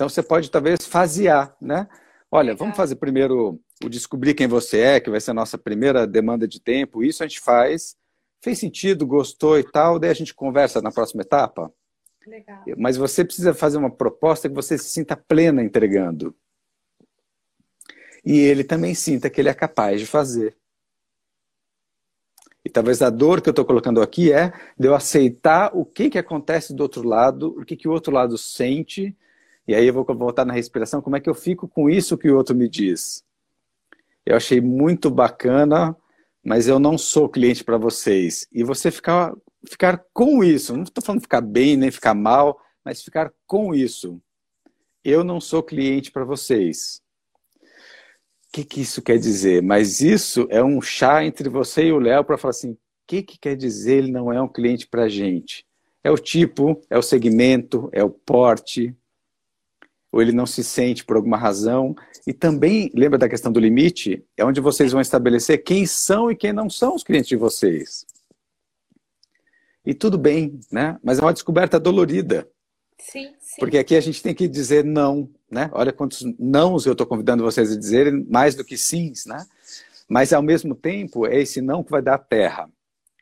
Então você pode talvez fasear, né? Olha, vamos fazer primeiro o descobrir quem você é, que vai ser a nossa primeira demanda de tempo. Isso a gente faz. Fez sentido, gostou e tal, daí a gente conversa na próxima etapa. Legal. Mas você precisa fazer uma proposta que você se sinta plena entregando. E ele também sinta que ele é capaz de fazer. E talvez a dor que eu estou colocando aqui é de eu aceitar o que, que acontece do outro lado, o que, que o outro lado sente, e aí eu vou voltar na respiração, como é que eu fico com isso que o outro me diz. Eu achei muito bacana, mas eu não sou cliente para vocês. E você ficar, ficar com isso, não estou falando ficar bem nem ficar mal, mas ficar com isso. Eu não sou cliente para vocês. O que, que isso quer dizer? Mas isso é um chá entre você e o Léo para falar assim: o que, que quer dizer ele não é um cliente para a gente? É o tipo, é o segmento, é o porte, ou ele não se sente por alguma razão. E também, lembra da questão do limite? É onde vocês vão estabelecer quem são e quem não são os clientes de vocês. E tudo bem, né? Mas é uma descoberta dolorida. Sim, sim. Porque aqui a gente tem que dizer não, né? Olha quantos nãos eu estou convidando vocês a dizerem, mais do que sims, né? Mas ao mesmo tempo, é esse não que vai dar terra.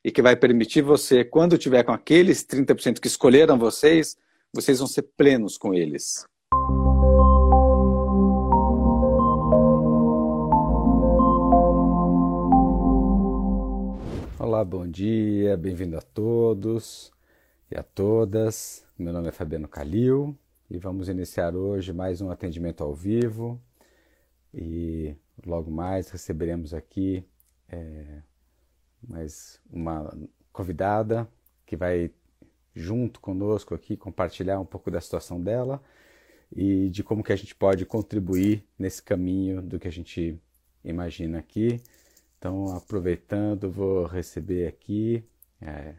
E que vai permitir você, quando tiver com aqueles 30% que escolheram vocês, vocês vão ser plenos com eles. Olá, bom dia, bem-vindo a todos e a todas. Meu nome é Fabiano Calil e vamos iniciar hoje mais um atendimento ao vivo e logo mais receberemos aqui é, mais uma convidada que vai junto conosco aqui compartilhar um pouco da situação dela e de como que a gente pode contribuir nesse caminho do que a gente imagina aqui. Então, aproveitando, vou receber aqui é,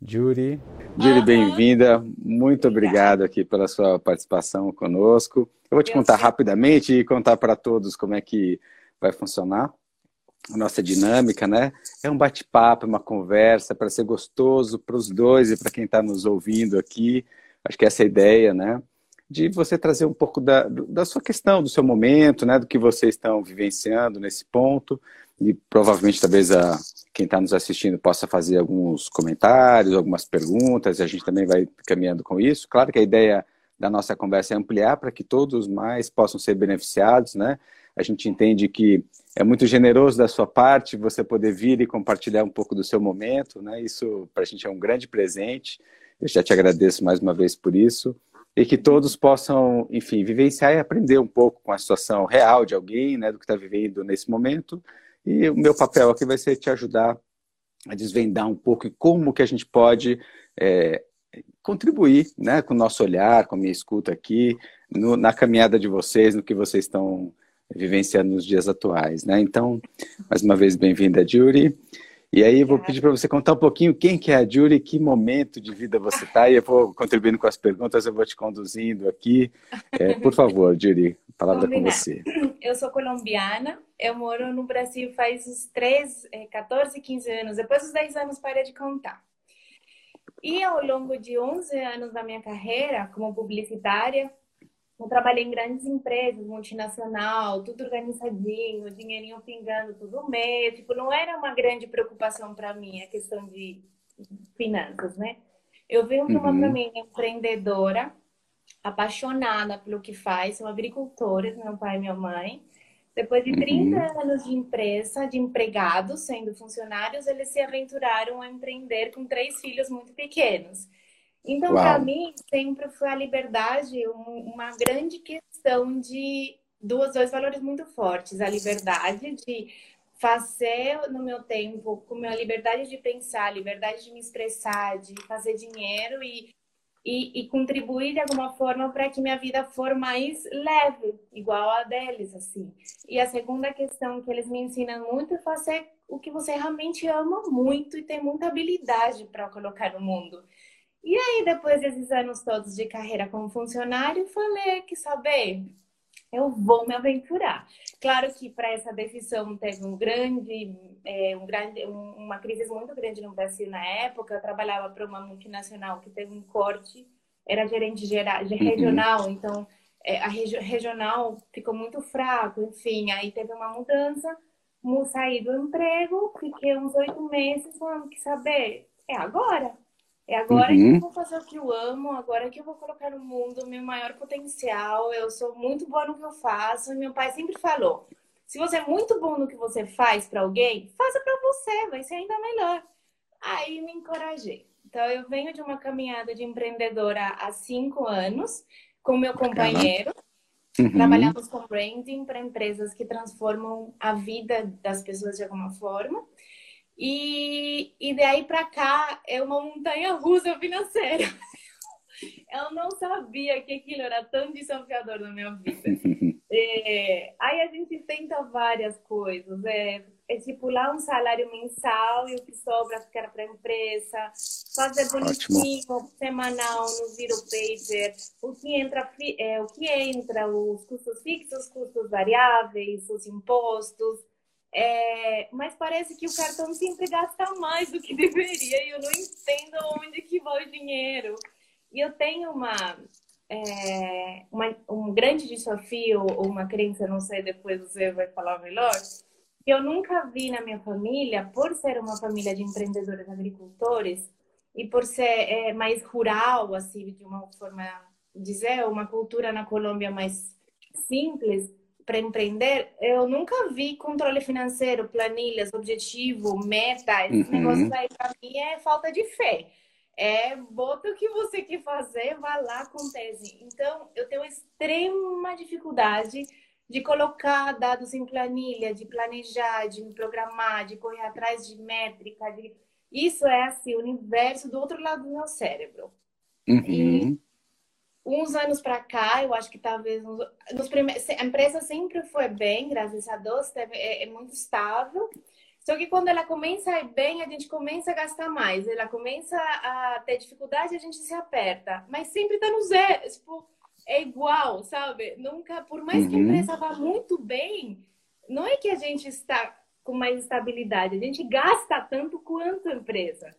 Jury. Jury, bem-vinda. Muito obrigado aqui pela sua participação conosco. Eu vou te contar rapidamente e contar para todos como é que vai funcionar a nossa dinâmica, né? É um bate-papo, uma conversa para ser gostoso para os dois e para quem está nos ouvindo aqui. Acho que essa é a ideia, né? De você trazer um pouco da, da sua questão, do seu momento, né? Do que vocês estão vivenciando nesse ponto e provavelmente talvez a, quem está nos assistindo possa fazer alguns comentários, algumas perguntas, e a gente também vai caminhando com isso. Claro que a ideia da nossa conversa é ampliar para que todos mais possam ser beneficiados, né? A gente entende que é muito generoso da sua parte você poder vir e compartilhar um pouco do seu momento, né? Isso para a gente é um grande presente. Eu já te agradeço mais uma vez por isso e que todos possam, enfim, vivenciar e aprender um pouco com a situação real de alguém, né, do que está vivendo nesse momento e o meu papel aqui vai ser te ajudar a desvendar um pouco como que a gente pode é, contribuir né, com o nosso olhar, com a minha escuta aqui, no, na caminhada de vocês, no que vocês estão vivenciando nos dias atuais. Né? Então, mais uma vez, bem-vinda, Jury. E aí eu vou pedir para você contar um pouquinho quem que é a Jury, que momento de vida você está, e eu vou contribuindo com as perguntas, eu vou te conduzindo aqui. É, por favor, Jury, a palavra com você. Eu sou colombiana, eu moro no Brasil faz uns 3, 14, 15 anos. Depois dos 10 anos, parei de contar. E ao longo de 11 anos da minha carreira como publicitária, eu trabalhei em grandes empresas, multinacional, tudo organizadinho, dinheirinho pingando todo mês. Tipo, não era uma grande preocupação para mim a questão de finanças, né? Eu venho para uma uhum. família empreendedora, apaixonada pelo que faz, são agricultores, meu pai e minha mãe. Depois de 30 uhum. anos de empresa, de empregados, sendo funcionários, eles se aventuraram a empreender com três filhos muito pequenos. Então, para mim, sempre foi a liberdade uma grande questão de duas, dois valores muito fortes. A liberdade de fazer no meu tempo, com a liberdade de pensar, a liberdade de me expressar, de fazer dinheiro e e, e contribuir de alguma forma para que minha vida for mais leve, igual a deles, assim. E a segunda questão que eles me ensinam muito é fazer o que você realmente ama muito e tem muita habilidade para colocar no mundo. E aí, depois desses anos todos de carreira como funcionário, falei que saber, eu vou me aventurar. Claro que para essa decisão teve um grande, é, um grande, uma crise muito grande no Brasil na época. Eu trabalhava para uma multinacional que teve um corte, era gerente geral, uhum. regional, uhum. então é, a regi regional ficou muito fraco, enfim, aí teve uma mudança, saí do emprego, fiquei uns oito meses falando que saber, é agora. É agora uhum. que eu uhum. vou fazer o que eu amo, agora que eu vou colocar no mundo o meu maior potencial. Eu sou muito boa no que eu faço. E meu pai sempre falou: se você é muito bom no que você faz para alguém, faça para você, vai ser ainda melhor. Aí me encorajei. Então, eu venho de uma caminhada de empreendedora há cinco anos com meu companheiro. Uhum. Trabalhamos com branding para empresas que transformam a vida das pessoas de alguma forma. E, e daí para cá é uma montanha russa financeira. Eu não sabia que aquilo era tão desafiador na minha vida. É, aí a gente tenta várias coisas. É, estipular um salário mensal e o que sobra ficar para a empresa, fazer bonitinho, Ótimo. semanal no Zero Pager, o que entra, é, o que entra, os custos fixos, custos variáveis, os impostos. É, mas parece que o cartão sempre gasta mais do que deveria e eu não entendo onde que vai o dinheiro. E eu tenho uma, é, uma um grande desafio, ou uma crença, não sei, depois você vai falar melhor, que eu nunca vi na minha família, por ser uma família de empreendedores agricultores e por ser é, mais rural, assim, de uma forma dizer, uma cultura na Colômbia mais simples, para empreender, eu nunca vi controle financeiro, planilhas, objetivo, meta. Esse uhum. negócio aí para mim é falta de fé. É bota o que você quer fazer, vá lá, acontece. Então, eu tenho extrema dificuldade de colocar dados em planilha, de planejar, de me programar, de correr atrás de métrica. De... Isso é assim, o universo do outro lado do meu cérebro. Uhum. E uns anos para cá, eu acho que talvez nos primeiros, a empresa sempre foi bem, graças a Deus, teve, é, é, muito estável. Só que quando ela começa a ir bem, a gente começa a gastar mais. Ela começa a ter dificuldade, a gente se aperta. Mas sempre está no zero. Tipo, é igual, sabe? Nunca, por mais uhum. que a uhum. empresa vá muito bem, não é que a gente está com mais estabilidade. A gente gasta tanto quanto a empresa.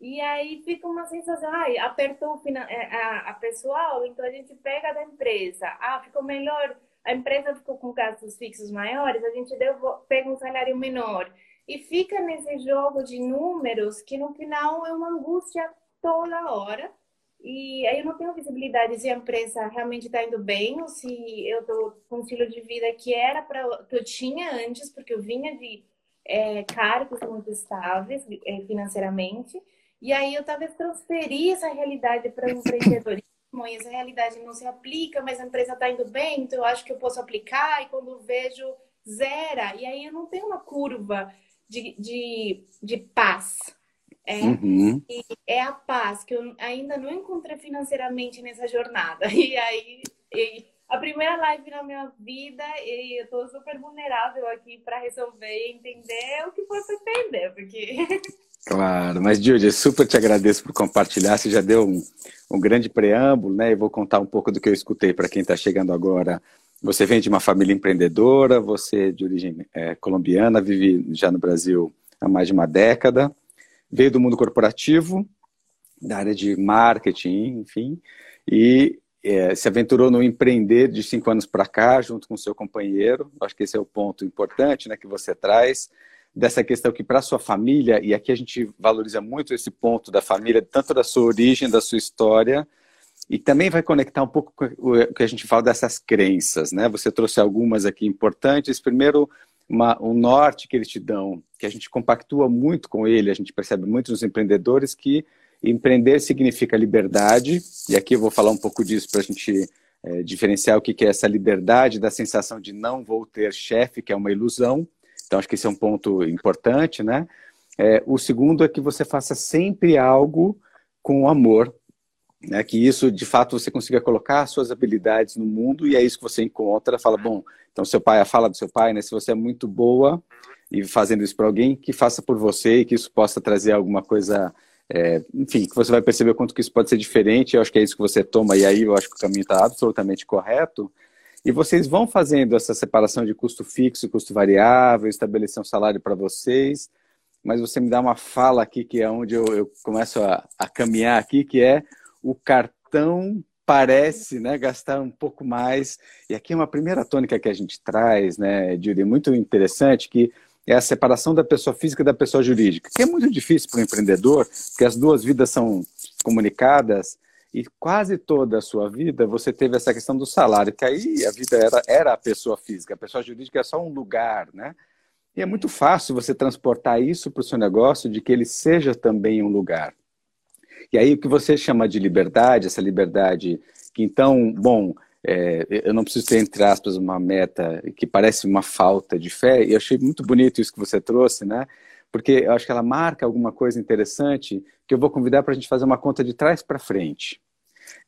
E aí fica uma sensação, ai, apertou é, a, a pessoal, então a gente pega da empresa. Ah, ficou melhor, a empresa ficou com gastos fixos maiores, a gente deu, pega um salário menor. E fica nesse jogo de números que no final é uma angústia toda hora. E aí eu não tenho visibilidade se a empresa realmente está indo bem ou se eu estou com um estilo de vida que era para que eu tinha antes, porque eu vinha de é, cargos muito estáveis é, financeiramente. E aí eu talvez transferir essa realidade para o empreendedorismo e essa realidade não se aplica, mas a empresa está indo bem, então eu acho que eu posso aplicar e quando vejo zera. E aí eu não tenho uma curva de, de, de paz. É, uhum. é a paz que eu ainda não encontrei financeiramente nessa jornada. E aí, e a primeira live na minha vida e eu estou super vulnerável aqui para resolver e entender o que for entender, porque Claro, mas Judy, super te agradeço por compartilhar. Você já deu um, um grande preâmbulo, né? E vou contar um pouco do que eu escutei para quem está chegando agora. Você vem de uma família empreendedora, você é de origem é, colombiana, vive já no Brasil há mais de uma década, veio do mundo corporativo, da área de marketing, enfim, e é, se aventurou no empreender de cinco anos para cá, junto com seu companheiro. Acho que esse é o ponto importante né, que você traz dessa questão que para sua família, e aqui a gente valoriza muito esse ponto da família, tanto da sua origem, da sua história, e também vai conectar um pouco com o que a gente fala dessas crenças, né? Você trouxe algumas aqui importantes. Primeiro, uma, um norte que eles te dão, que a gente compactua muito com ele, a gente percebe muito nos empreendedores que empreender significa liberdade, e aqui eu vou falar um pouco disso para a gente é, diferenciar o que, que é essa liberdade da sensação de não vou ter chefe, que é uma ilusão, então, acho que esse é um ponto importante, né? É, o segundo é que você faça sempre algo com amor, né? Que isso, de fato, você consiga colocar suas habilidades no mundo e é isso que você encontra. Fala, bom, então seu pai, a fala do seu pai, né? Se você é muito boa e fazendo isso para alguém, que faça por você e que isso possa trazer alguma coisa é, enfim, que você vai perceber o quanto que isso pode ser diferente, eu acho que é isso que você toma, e aí eu acho que o caminho está absolutamente correto, e vocês vão fazendo essa separação de custo fixo e custo variável, estabelecer um salário para vocês, mas você me dá uma fala aqui que é onde eu, eu começo a, a, caminhar aqui, que é o cartão parece né, gastar um pouco mais. E aqui é uma primeira tônica que a gente traz, né, Judy, muito interessante, que é a separação da pessoa física da pessoa jurídica, que é muito difícil para o empreendedor, porque as duas vidas são comunicadas e quase toda a sua vida você teve essa questão do salário, que aí a vida era, era a pessoa física, a pessoa jurídica é só um lugar, né? E é muito fácil você transportar isso para o seu negócio, de que ele seja também um lugar. E aí o que você chama de liberdade, essa liberdade que então, bom, é, eu não preciso ter, entre aspas, uma meta que parece uma falta de fé, e eu achei muito bonito isso que você trouxe, né? Porque eu acho que ela marca alguma coisa interessante que eu vou convidar para a gente fazer uma conta de trás para frente.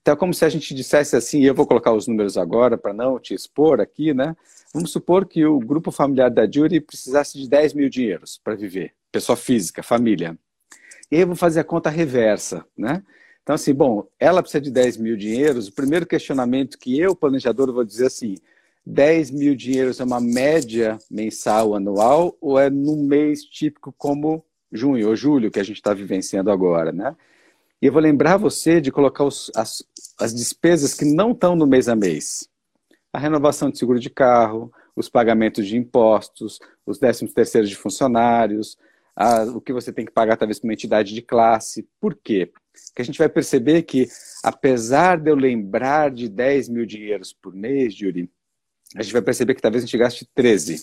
Então, é como se a gente dissesse assim, e eu vou colocar os números agora para não te expor aqui, né? Vamos supor que o grupo familiar da Judy precisasse de 10 mil dinheiros para viver, pessoa física, família. E aí eu vou fazer a conta reversa, né? Então, assim, bom, ela precisa de 10 mil dinheiros. O primeiro questionamento que eu, planejador, vou dizer assim: 10 mil dinheiros é uma média mensal, anual, ou é num mês típico como junho ou julho, que a gente está vivenciando agora, né? E eu vou lembrar você de colocar os, as, as despesas que não estão no mês a mês. A renovação de seguro de carro, os pagamentos de impostos, os décimos terceiros de funcionários, a, o que você tem que pagar talvez para uma entidade de classe. Por quê? Porque a gente vai perceber que, apesar de eu lembrar de 10 mil dinheiros por mês, Yuri, a gente vai perceber que talvez a gente gaste 13.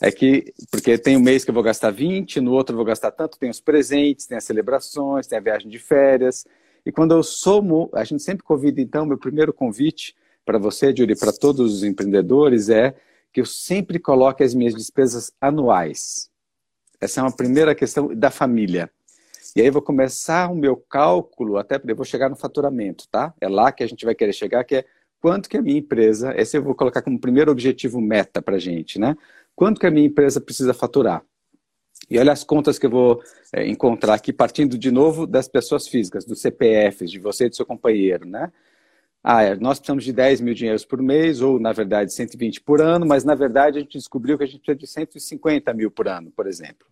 É que, porque tem um mês que eu vou gastar 20, no outro eu vou gastar tanto, tem os presentes, tem as celebrações, tem a viagem de férias. E quando eu somo, a gente sempre convida, então, meu primeiro convite para você, Yuri, para todos os empreendedores, é que eu sempre coloque as minhas despesas anuais. Essa é uma primeira questão da família. E aí eu vou começar o meu cálculo, até eu vou chegar no faturamento, tá? É lá que a gente vai querer chegar, que é quanto que a minha empresa, esse eu vou colocar como primeiro objetivo meta para a gente, né? Quanto que a minha empresa precisa faturar? E olha as contas que eu vou é, encontrar aqui, partindo de novo das pessoas físicas, dos CPFs, de você e do seu companheiro, né? Ah, é, nós precisamos de 10 mil dinheiros por mês, ou na verdade 120 por ano, mas na verdade a gente descobriu que a gente precisa de 150 mil por ano, por exemplo.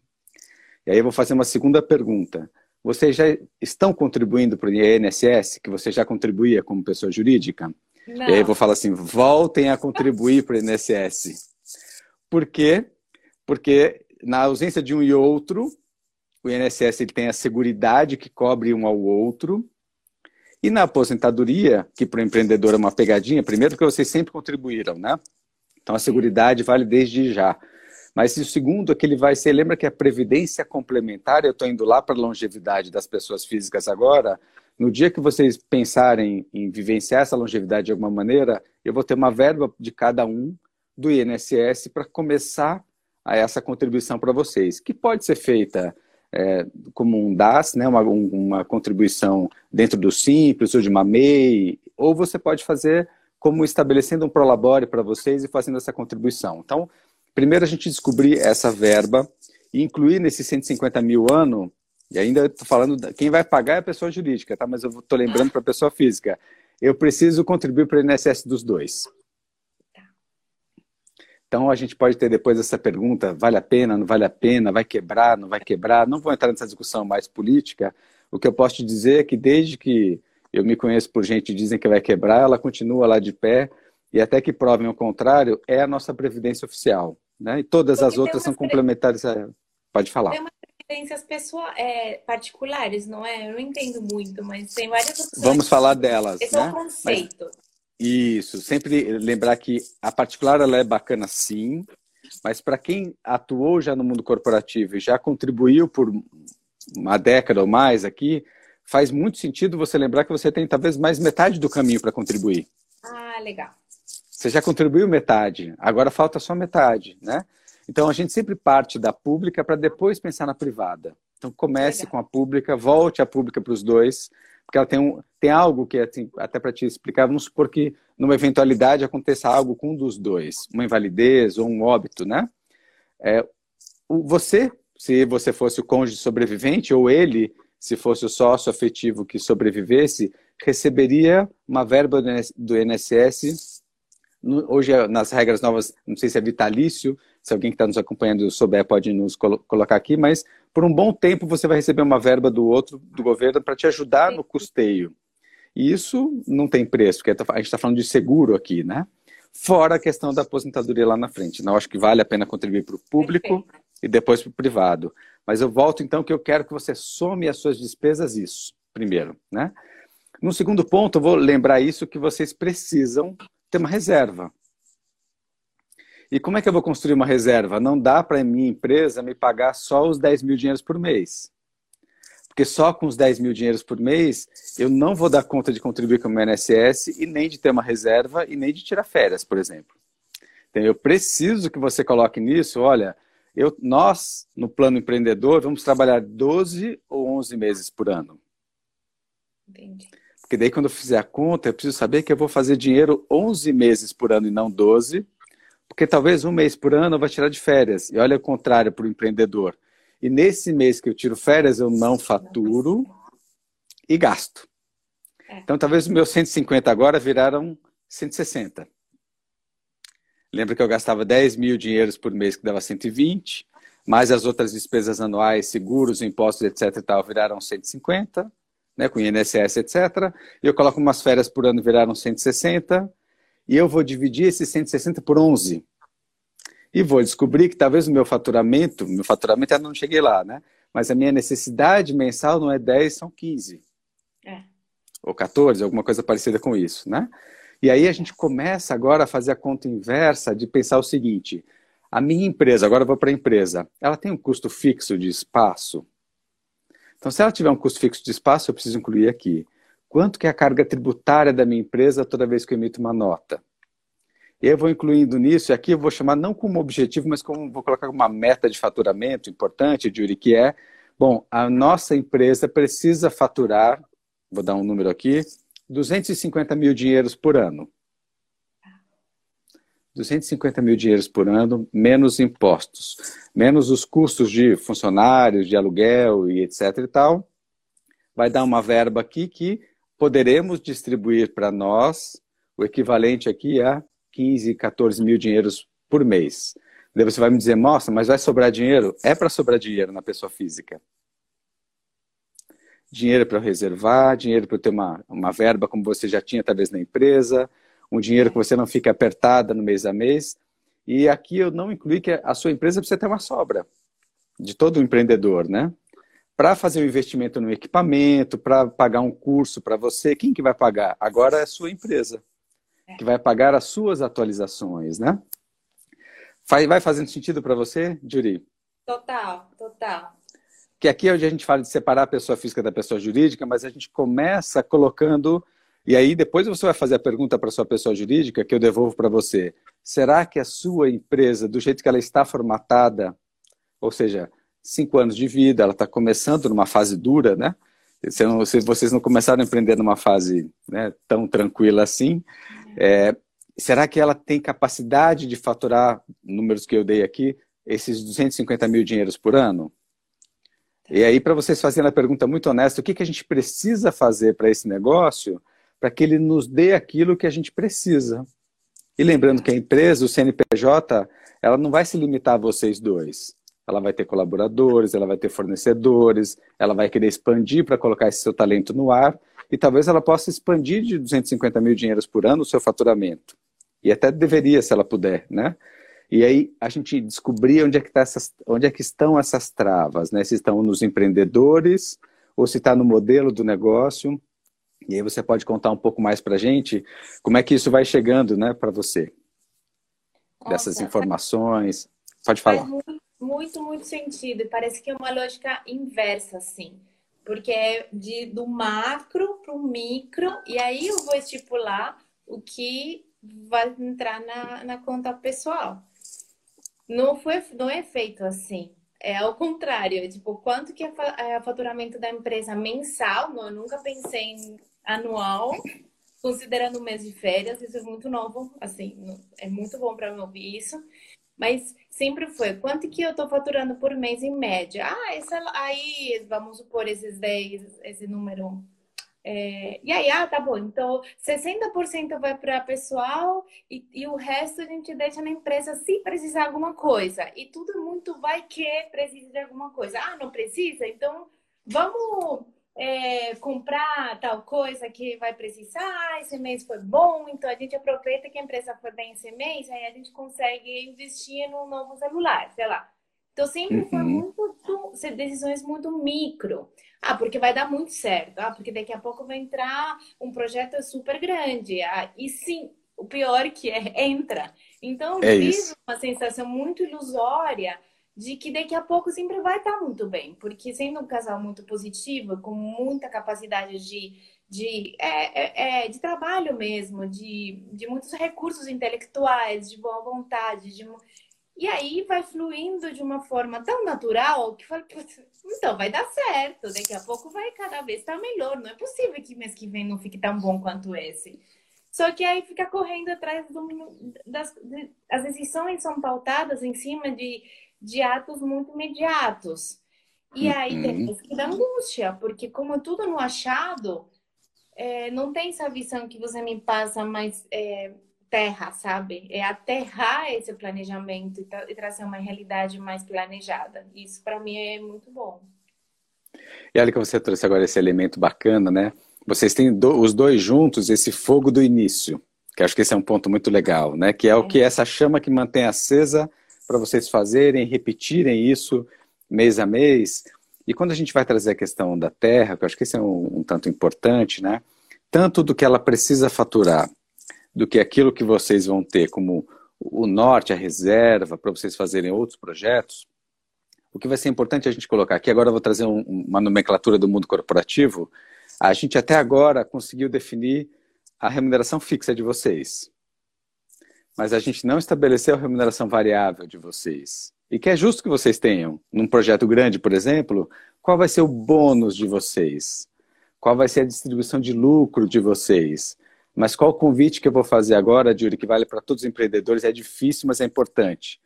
E aí eu vou fazer uma segunda pergunta. Vocês já estão contribuindo para o INSS, que você já contribuía como pessoa jurídica? Não. E aí eu vou falar assim, voltem a contribuir para o INSS. Por quê? Porque na ausência de um e outro, o INSS ele tem a seguridade que cobre um ao outro, e na aposentadoria, que para o empreendedor é uma pegadinha, primeiro que vocês sempre contribuíram, né? Então a seguridade vale desde já. Mas o segundo é que ele vai ser, lembra que a previdência complementar, eu estou indo lá para a longevidade das pessoas físicas agora, no dia que vocês pensarem em vivenciar essa longevidade de alguma maneira, eu vou ter uma verba de cada um do INSS para começar a essa contribuição para vocês, que pode ser feita é, como um DAS, né, uma, uma contribuição dentro do Simples ou de uma MEI, ou você pode fazer como estabelecendo um Prolabore para vocês e fazendo essa contribuição. Então, primeiro a gente descobrir essa verba e incluir nesse 150 mil ano, e ainda estou falando, quem vai pagar é a pessoa jurídica, tá? mas eu estou lembrando para a pessoa física. Eu preciso contribuir para o INSS dos dois. Então a gente pode ter depois essa pergunta: vale a pena, não vale a pena, vai quebrar, não vai quebrar? Não vou entrar nessa discussão mais política. O que eu posso te dizer é que desde que eu me conheço por gente que dizem que vai quebrar, ela continua lá de pé e até que provem o contrário, é a nossa previdência oficial. Né? E todas Porque as outras são complementares a ela. Pode falar. Tem umas previdências pessoal, é, particulares, não é? Eu não entendo muito, mas tem várias opções. Vamos falar delas. Esse né? é o conceito. Mas isso, sempre lembrar que a particular ela é bacana sim, mas para quem atuou já no mundo corporativo e já contribuiu por uma década ou mais aqui, faz muito sentido você lembrar que você tem talvez mais metade do caminho para contribuir. Ah, legal. Você já contribuiu metade, agora falta só metade, né? Então a gente sempre parte da pública para depois pensar na privada. Então comece legal. com a pública, volte a pública para os dois, porque ela tem, um, tem algo que, assim, até para te explicar, vamos supor que numa eventualidade aconteça algo com um dos dois, uma invalidez ou um óbito, né? É, você, se você fosse o cônjuge sobrevivente, ou ele, se fosse o sócio afetivo que sobrevivesse, receberia uma verba do INSS, hoje nas regras novas, não sei se é vitalício, se alguém que está nos acompanhando souber pode nos colocar aqui, mas por um bom tempo você vai receber uma verba do outro, do governo, para te ajudar no custeio. E isso não tem preço, porque a gente está falando de seguro aqui, né? Fora a questão da aposentadoria lá na frente. Não acho que vale a pena contribuir para o público Perfeito. e depois para o privado. Mas eu volto então que eu quero que você some as suas despesas isso, primeiro, né? No segundo ponto, eu vou lembrar isso que vocês precisam ter uma reserva. E como é que eu vou construir uma reserva? Não dá para a minha empresa me pagar só os 10 mil dinheiros por mês. Porque só com os 10 mil dinheiros por mês, eu não vou dar conta de contribuir com o meu INSS e nem de ter uma reserva e nem de tirar férias, por exemplo. Então, eu preciso que você coloque nisso, olha, eu, nós, no plano empreendedor, vamos trabalhar 12 ou 11 meses por ano. Entendi. Porque daí, quando eu fizer a conta, eu preciso saber que eu vou fazer dinheiro 11 meses por ano e não 12, porque talvez um mês por ano eu vou tirar de férias. E olha o contrário para o empreendedor. E nesse mês que eu tiro férias, eu não faturo e gasto. É. Então, talvez os meus 150 agora viraram 160. Lembra que eu gastava 10 mil dinheiros por mês, que dava 120, mais as outras despesas anuais, seguros, impostos, etc. e tal, viraram 150, né, com INSS, etc. E eu coloco umas férias por ano, viraram 160 e eu vou dividir esses 160 por 11. E vou descobrir que talvez o meu faturamento, meu faturamento ainda não cheguei lá, né? Mas a minha necessidade mensal não é 10, são 15. É. Ou 14, alguma coisa parecida com isso, né? E aí a gente começa agora a fazer a conta inversa de pensar o seguinte: a minha empresa, agora eu vou para a empresa, ela tem um custo fixo de espaço? Então, se ela tiver um custo fixo de espaço, eu preciso incluir aqui. Quanto que é a carga tributária da minha empresa toda vez que eu emito uma nota? Eu vou incluindo nisso, e aqui eu vou chamar não como objetivo, mas como vou colocar uma meta de faturamento importante, Júri, que é, bom, a nossa empresa precisa faturar, vou dar um número aqui, 250 mil dinheiros por ano. 250 mil dinheiros por ano, menos impostos, menos os custos de funcionários, de aluguel e etc e tal, vai dar uma verba aqui que poderemos distribuir para nós o equivalente aqui a 15, 14 mil dinheiros por mês. Daí você vai me dizer, nossa, mas vai sobrar dinheiro? É para sobrar dinheiro na pessoa física. Dinheiro para reservar, dinheiro para ter uma, uma verba como você já tinha talvez na empresa, um dinheiro que você não fique apertada no mês a mês. E aqui eu não incluí que a sua empresa precisa ter uma sobra de todo empreendedor, né? Para fazer um investimento no equipamento, para pagar um curso para você, quem que vai pagar? Agora é a sua empresa, que vai pagar as suas atualizações, né? Vai fazendo sentido para você, Juri? Total, total. Que aqui é onde a gente fala de separar a pessoa física da pessoa jurídica, mas a gente começa colocando e aí depois você vai fazer a pergunta para a sua pessoa jurídica que eu devolvo para você. Será que a sua empresa, do jeito que ela está formatada, ou seja, cinco anos de vida, ela está começando numa fase dura, né? Se, não, se, vocês não começaram a empreender numa fase né, tão tranquila assim, é, será que ela tem capacidade de faturar, números que eu dei aqui, esses 250 mil dinheiros por ano? E aí, para vocês fazerem a pergunta muito honesta, o que, que a gente precisa fazer para esse negócio para que ele nos dê aquilo que a gente precisa? E lembrando que a empresa, o CNPJ, ela não vai se limitar a vocês dois ela vai ter colaboradores, ela vai ter fornecedores, ela vai querer expandir para colocar esse seu talento no ar e talvez ela possa expandir de 250 mil dinheiros por ano o seu faturamento. E até deveria, se ela puder, né? E aí a gente descobrir onde é que, tá essas, onde é que estão essas travas, né? Se estão nos empreendedores ou se está no modelo do negócio. E aí você pode contar um pouco mais para a gente como é que isso vai chegando, né, para você? Nossa, Dessas informações. Pode falar. Faz muito muito, muito sentido. E parece que é uma lógica inversa, assim. Porque é de, do macro para o micro, e aí eu vou estipular o que vai entrar na, na conta pessoal. Não, foi, não é feito assim. É ao contrário, é tipo, quanto que é, é o faturamento da empresa mensal? Eu nunca pensei em anual, considerando o mês de férias, isso é muito novo, assim, é muito bom para mim ouvir isso. Mas sempre foi, quanto que eu estou faturando por mês em média? Ah, essa, aí, vamos supor esses 10, esse número. É, e aí, ah, tá bom. Então, 60% vai para pessoal e, e, o resto a gente deixa na empresa se precisar alguma coisa. E tudo muito vai que precisa de alguma coisa. Ah, não precisa? Então, vamos é, comprar tal coisa que vai precisar, ah, esse mês foi bom, então a gente aproveita que a empresa foi bem esse mês, aí a gente consegue investir num novo celular, sei lá. Então sempre uhum. foi muito decisões muito micro. Ah, porque vai dar muito certo. Ah, porque daqui a pouco vai entrar um projeto super grande. Ah, e sim, o pior que é, entra. Então, é uma sensação muito ilusória de que daqui a pouco sempre vai estar muito bem. Porque sendo um casal muito positivo, com muita capacidade de, de, é, é, é, de trabalho mesmo, de, de muitos recursos intelectuais, de boa vontade, de e aí vai fluindo de uma forma tão natural que fala, então vai dar certo, daqui a pouco vai cada vez estar melhor. Não é possível que mês que vem não fique tão bom quanto esse. Só que aí fica correndo atrás do, das de, as decisões são pautadas em cima de, de atos muito imediatos. E aí uhum. tem que dá angústia, porque como tudo no achado, é, não tem essa visão que você me passa mais é, terra, sabe? É aterrar esse planejamento e, e trazer uma realidade mais planejada. Isso para mim é muito bom. E olha que você trouxe agora esse elemento bacana, né? Vocês têm do, os dois juntos esse fogo do início, que acho que esse é um ponto muito legal, né? Que é, é. o que essa chama que mantém acesa para vocês fazerem, repetirem isso mês a mês. E quando a gente vai trazer a questão da terra, que eu acho que esse é um, um tanto importante, né? Tanto do que ela precisa faturar, do que aquilo que vocês vão ter como o norte, a reserva, para vocês fazerem outros projetos, o que vai ser importante a gente colocar aqui, agora eu vou trazer um, uma nomenclatura do mundo corporativo, a gente até agora conseguiu definir a remuneração fixa de vocês. Mas a gente não estabeleceu a remuneração variável de vocês. E que é justo que vocês tenham. Num projeto grande, por exemplo, qual vai ser o bônus de vocês? Qual vai ser a distribuição de lucro de vocês? Mas qual o convite que eu vou fazer agora, Júlio, que vale para todos os empreendedores? É difícil, mas é importante.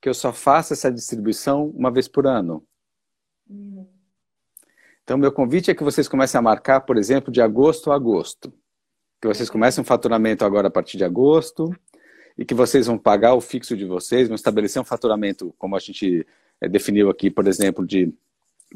Que eu só faça essa distribuição uma vez por ano. Então, meu convite é que vocês comecem a marcar, por exemplo, de agosto a agosto. Que vocês comecem um faturamento agora a partir de agosto e que vocês vão pagar o fixo de vocês, vão estabelecer um faturamento, como a gente é, definiu aqui, por exemplo, de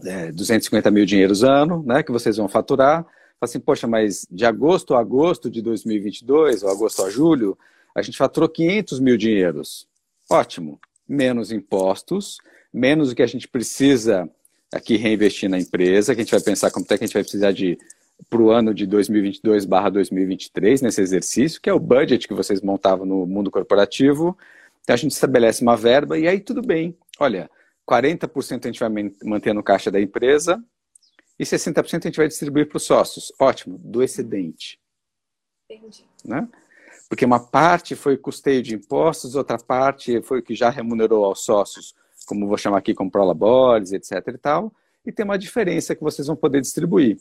é, 250 mil dinheiros ano, né, que vocês vão faturar assim, poxa, mas de agosto a agosto de 2022, ou agosto a julho, a gente faturou 500 mil dinheiros. Ótimo. Menos impostos, menos o que a gente precisa aqui reinvestir na empresa, que a gente vai pensar como é que a gente vai precisar de para o ano de 2022 barra 2023 nesse exercício, que é o budget que vocês montavam no mundo corporativo. Então a gente estabelece uma verba e aí tudo bem. Olha, 40% a gente vai manter no caixa da empresa, e 60% a gente vai distribuir para os sócios. Ótimo, do excedente. Entendi. Né? Porque uma parte foi custeio de impostos, outra parte foi o que já remunerou aos sócios, como vou chamar aqui como prolabores, etc e tal, e tem uma diferença que vocês vão poder distribuir.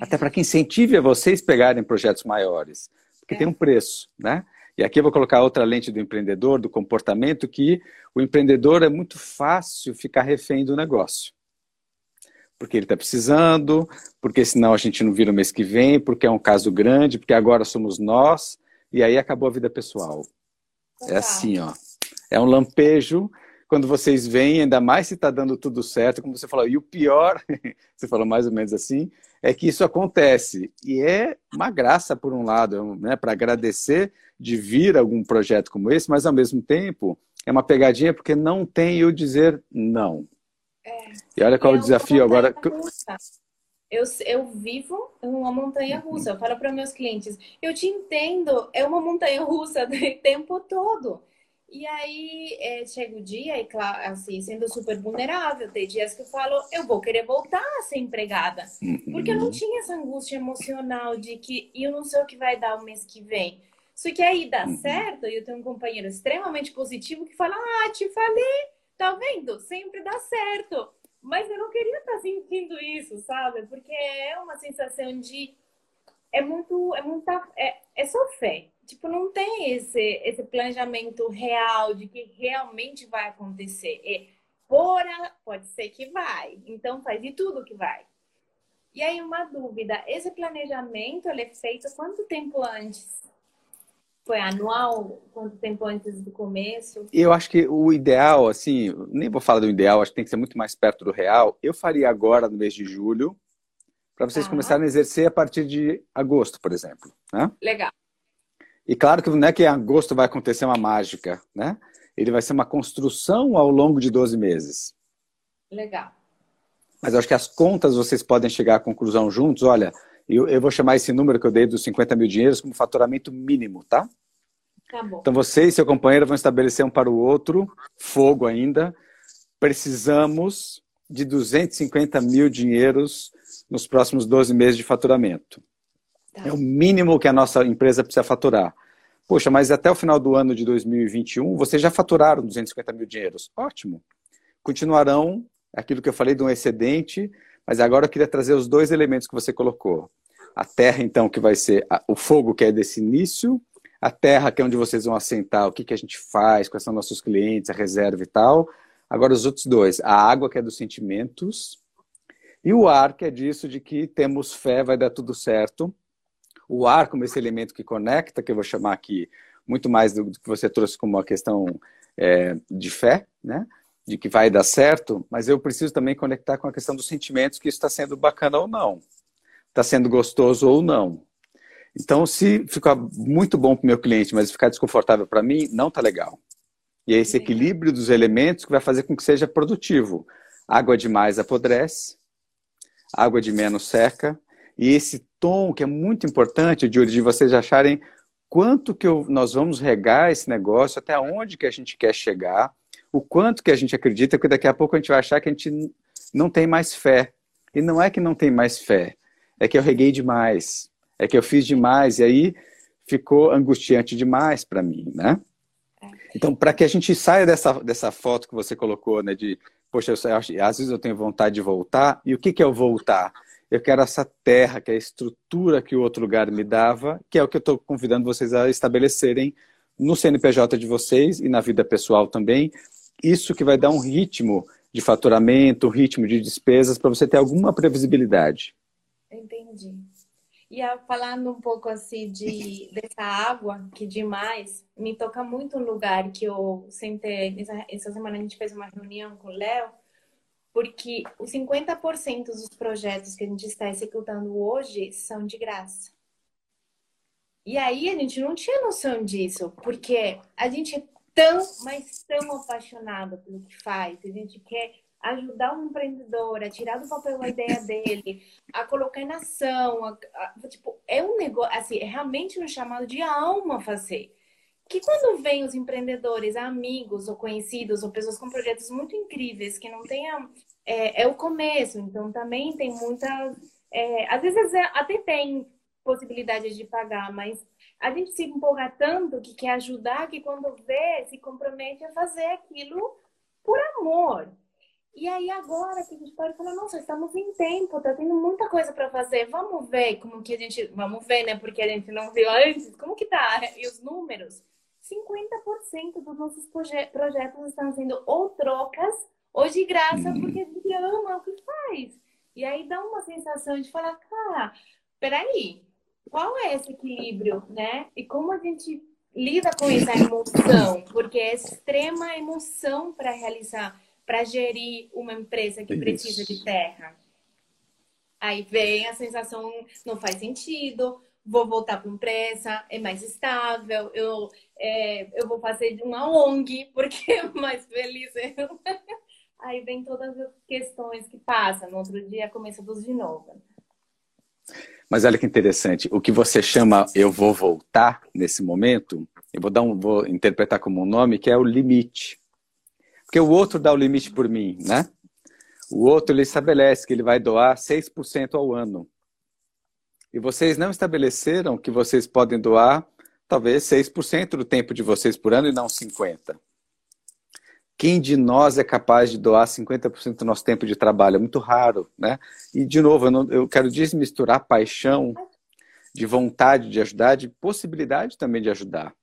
Até para que incentive a vocês pegarem projetos maiores, porque é. tem um preço, né? E aqui eu vou colocar outra lente do empreendedor, do comportamento, que o empreendedor é muito fácil ficar refém do negócio porque ele está precisando, porque senão a gente não vira o mês que vem, porque é um caso grande, porque agora somos nós, e aí acabou a vida pessoal. É assim, ó. É um lampejo quando vocês vêm, ainda mais se está dando tudo certo, como você falou. E o pior, você falou mais ou menos assim, é que isso acontece. E é uma graça, por um lado, né, para agradecer de vir algum projeto como esse, mas ao mesmo tempo é uma pegadinha porque não tem o dizer não. É. E olha qual é o desafio agora. Eu, eu vivo uma montanha russa. Eu falo para meus clientes, eu te entendo, é uma montanha russa o tempo todo. E aí é, chega o dia, e claro, assim, sendo super vulnerável, tem dias que eu falo, eu vou querer voltar a ser empregada. Porque eu não uhum. tinha essa angústia emocional de que eu não sei o que vai dar o mês que vem. Só que aí dá uhum. certo, e eu tenho um companheiro extremamente positivo que fala, ah, te falei, Tá vendo? Sempre dá certo. Mas eu não queria estar tá sentindo isso, sabe? Porque é uma sensação de. É muito. É, muita, é, é só fé. Tipo, não tem esse, esse planejamento real de que realmente vai acontecer. É, porra, pode ser que vai. Então faz de tudo que vai. E aí, uma dúvida: esse planejamento ele é feito quanto tempo antes? Foi anual? Quanto tempo antes do começo? Eu acho que o ideal, assim, nem vou falar do ideal, acho que tem que ser muito mais perto do real. Eu faria agora no mês de julho, para vocês começarem a exercer a partir de agosto, por exemplo. Né? Legal. E claro que não é que em agosto vai acontecer uma mágica, né? Ele vai ser uma construção ao longo de 12 meses. Legal. Mas eu acho que as contas vocês podem chegar à conclusão juntos. Olha, eu, eu vou chamar esse número que eu dei dos 50 mil dinheiros como faturamento mínimo, tá? Tá bom. Então você e seu companheiro vão estabelecer um para o outro, fogo ainda. Precisamos de 250 mil dinheiros nos próximos 12 meses de faturamento. Tá. É o mínimo que a nossa empresa precisa faturar. Poxa, mas até o final do ano de 2021, vocês já faturaram 250 mil dinheiros. Ótimo. Continuarão aquilo que eu falei de um excedente, mas agora eu queria trazer os dois elementos que você colocou. A terra, então, que vai ser o fogo, que é desse início, a terra, que é onde vocês vão assentar, o que, que a gente faz, quais são nossos clientes, a reserva e tal. Agora, os outros dois, a água, que é dos sentimentos, e o ar, que é disso de que temos fé, vai dar tudo certo. O ar, como esse elemento que conecta, que eu vou chamar aqui muito mais do, que você trouxe como uma questão é, de fé, né? de que vai dar certo, mas eu preciso também conectar com a questão dos sentimentos, que isso está sendo bacana ou não, está sendo gostoso ou não. Então, se ficar muito bom para o meu cliente, mas ficar desconfortável para mim, não está legal. E é esse equilíbrio dos elementos que vai fazer com que seja produtivo. Água demais apodrece, água de menos seca, e esse tom que é muito importante, de vocês acharem quanto que eu, nós vamos regar esse negócio, até onde que a gente quer chegar, o quanto que a gente acredita, porque daqui a pouco a gente vai achar que a gente não tem mais fé. E não é que não tem mais fé, é que eu reguei demais, é que eu fiz demais, e aí ficou angustiante demais para mim, né? É. Então, para que a gente saia dessa, dessa foto que você colocou, né, de, poxa, eu, às vezes eu tenho vontade de voltar, e o que, que é o voltar? Eu quero essa terra, que é a estrutura que o outro lugar me dava, que é o que eu estou convidando vocês a estabelecerem no CNPJ de vocês e na vida pessoal também, isso que vai dar um ritmo de faturamento, um ritmo de despesas para você ter alguma previsibilidade. Entendi. E falando um pouco assim de dessa água, que demais, me toca muito um lugar que eu sentei, essa, essa semana a gente fez uma reunião com o Léo, porque os 50% dos projetos que a gente está executando hoje são de graça. E aí a gente não tinha noção disso, porque a gente é tão, mas tão apaixonada pelo que faz. A gente quer ajudar um empreendedor a tirar do papel a ideia dele, a colocar em ação. A, a, tipo, é um negócio, assim, é realmente um chamado de alma fazer. Que quando vem os empreendedores, amigos ou conhecidos, ou pessoas com projetos muito incríveis, que não tenham. É, é o começo, então também tem muitas. É, às vezes até tem possibilidade de pagar, mas a gente se empolga tanto que quer ajudar que quando vê, se compromete a fazer aquilo por amor. E aí agora que a gente pode falar, nossa, estamos em tempo, tá tendo muita coisa para fazer. Vamos ver como que a gente, vamos ver, né? Porque a gente não viu antes, como que tá? E os números, 50% dos nossos proje projetos estão sendo ou trocas ou de graça, porque a gente ama o que faz. E aí dá uma sensação de falar, cara, peraí, qual é esse equilíbrio, né? E como a gente lida com essa emoção, porque é extrema emoção para realizar, para gerir uma empresa que Isso. precisa de terra. Aí vem a sensação, não faz sentido, vou voltar para uma empresa, é mais estável, eu, é, eu vou fazer uma ONG, porque é mais feliz. Aí vem todas as questões que passam, no outro dia começa tudo de novo. Mas olha que interessante, o que você chama eu vou voltar nesse momento, eu vou dar um, vou interpretar como um nome que é o limite. Porque o outro dá o limite por mim, né? O outro ele estabelece que ele vai doar 6% ao ano. E vocês não estabeleceram que vocês podem doar talvez 6% do tempo de vocês por ano e não 50%. Quem de nós é capaz de doar 50% do nosso tempo de trabalho? É muito raro, né? E, de novo, eu, não, eu quero desmisturar paixão de vontade de ajudar, de possibilidade também de ajudar.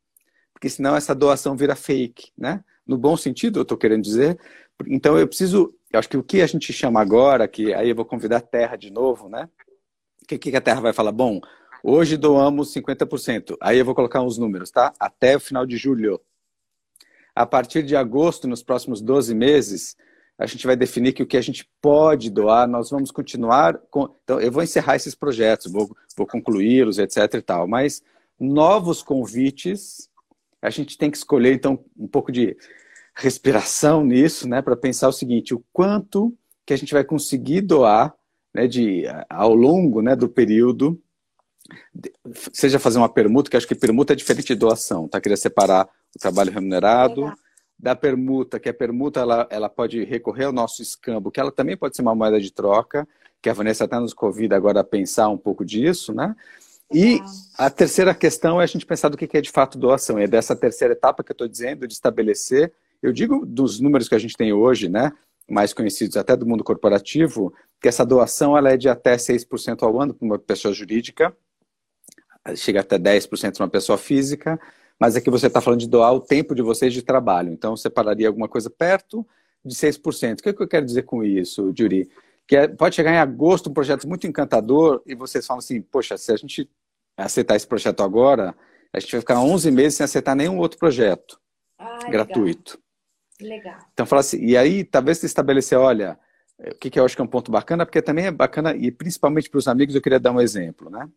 Porque senão essa doação vira fake, né? No bom sentido, eu estou querendo dizer. Então eu preciso, eu acho que o que a gente chama agora, que aí eu vou convidar a Terra de novo, né? O que, que a Terra vai falar? Bom, hoje doamos 50%. Aí eu vou colocar uns números, tá? Até o final de julho a partir de agosto, nos próximos 12 meses, a gente vai definir que o que a gente pode doar, nós vamos continuar. Com... Então, eu vou encerrar esses projetos, vou, vou concluí-los, etc. e tal. Mas novos convites, a gente tem que escolher, então, um pouco de respiração nisso, né, para pensar o seguinte: o quanto que a gente vai conseguir doar né, de, ao longo né, do período, seja fazer uma permuta, que acho que permuta é diferente de doação, tá? Queria separar o trabalho remunerado. Legal da permuta, que a permuta ela, ela pode recorrer ao nosso escambo, que ela também pode ser uma moeda de troca, que a Vanessa até nos convida agora a pensar um pouco disso, né? E a terceira questão é a gente pensar do que é de fato doação. É dessa terceira etapa que eu estou dizendo, de estabelecer, eu digo dos números que a gente tem hoje, né? Mais conhecidos até do mundo corporativo, que essa doação ela é de até 6% ao ano para uma pessoa jurídica, chega até 10% para uma pessoa física, mas aqui você está falando de doar o tempo de vocês de trabalho. Então, separaria alguma coisa perto de 6%. O que, é que eu quero dizer com isso, Juri? Que é, pode chegar em agosto um projeto muito encantador e vocês falam assim, poxa, se a gente aceitar esse projeto agora, a gente vai ficar 11 meses sem aceitar nenhum outro projeto ah, gratuito. Legal. legal. Então, fala assim, e aí talvez se estabelecer, olha, o que, que eu acho que é um ponto bacana, porque também é bacana, e principalmente para os amigos, eu queria dar um exemplo, né?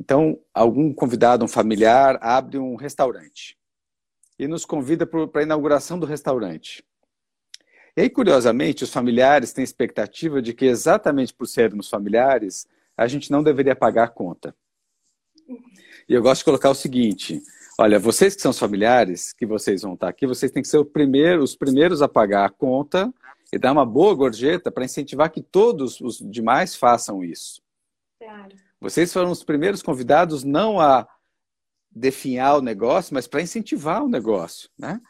Então, algum convidado, um familiar, abre um restaurante e nos convida para a inauguração do restaurante. E aí, curiosamente, os familiares têm expectativa de que, exatamente por sermos familiares, a gente não deveria pagar a conta. E eu gosto de colocar o seguinte: olha, vocês que são os familiares, que vocês vão estar aqui, vocês têm que ser primeiro, os primeiros a pagar a conta e dar uma boa gorjeta para incentivar que todos os demais façam isso. Claro. Vocês foram os primeiros convidados não a definhar o negócio, mas para incentivar o negócio, né?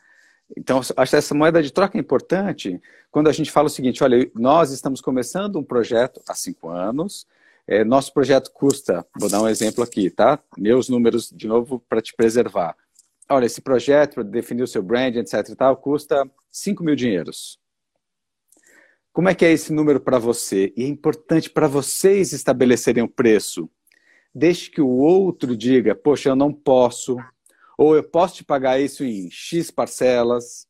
Então, acho que essa moeda de troca é importante quando a gente fala o seguinte: olha, nós estamos começando um projeto há cinco anos. É, nosso projeto custa, vou dar um exemplo aqui, tá? Meus números, de novo, para te preservar. Olha, esse projeto, para definir o seu brand, etc e tal, custa 5 mil dinheiros. Como é que é esse número para você? E é importante para vocês estabelecerem o preço. Deixe que o outro diga, poxa, eu não posso, ou eu posso te pagar isso em X parcelas.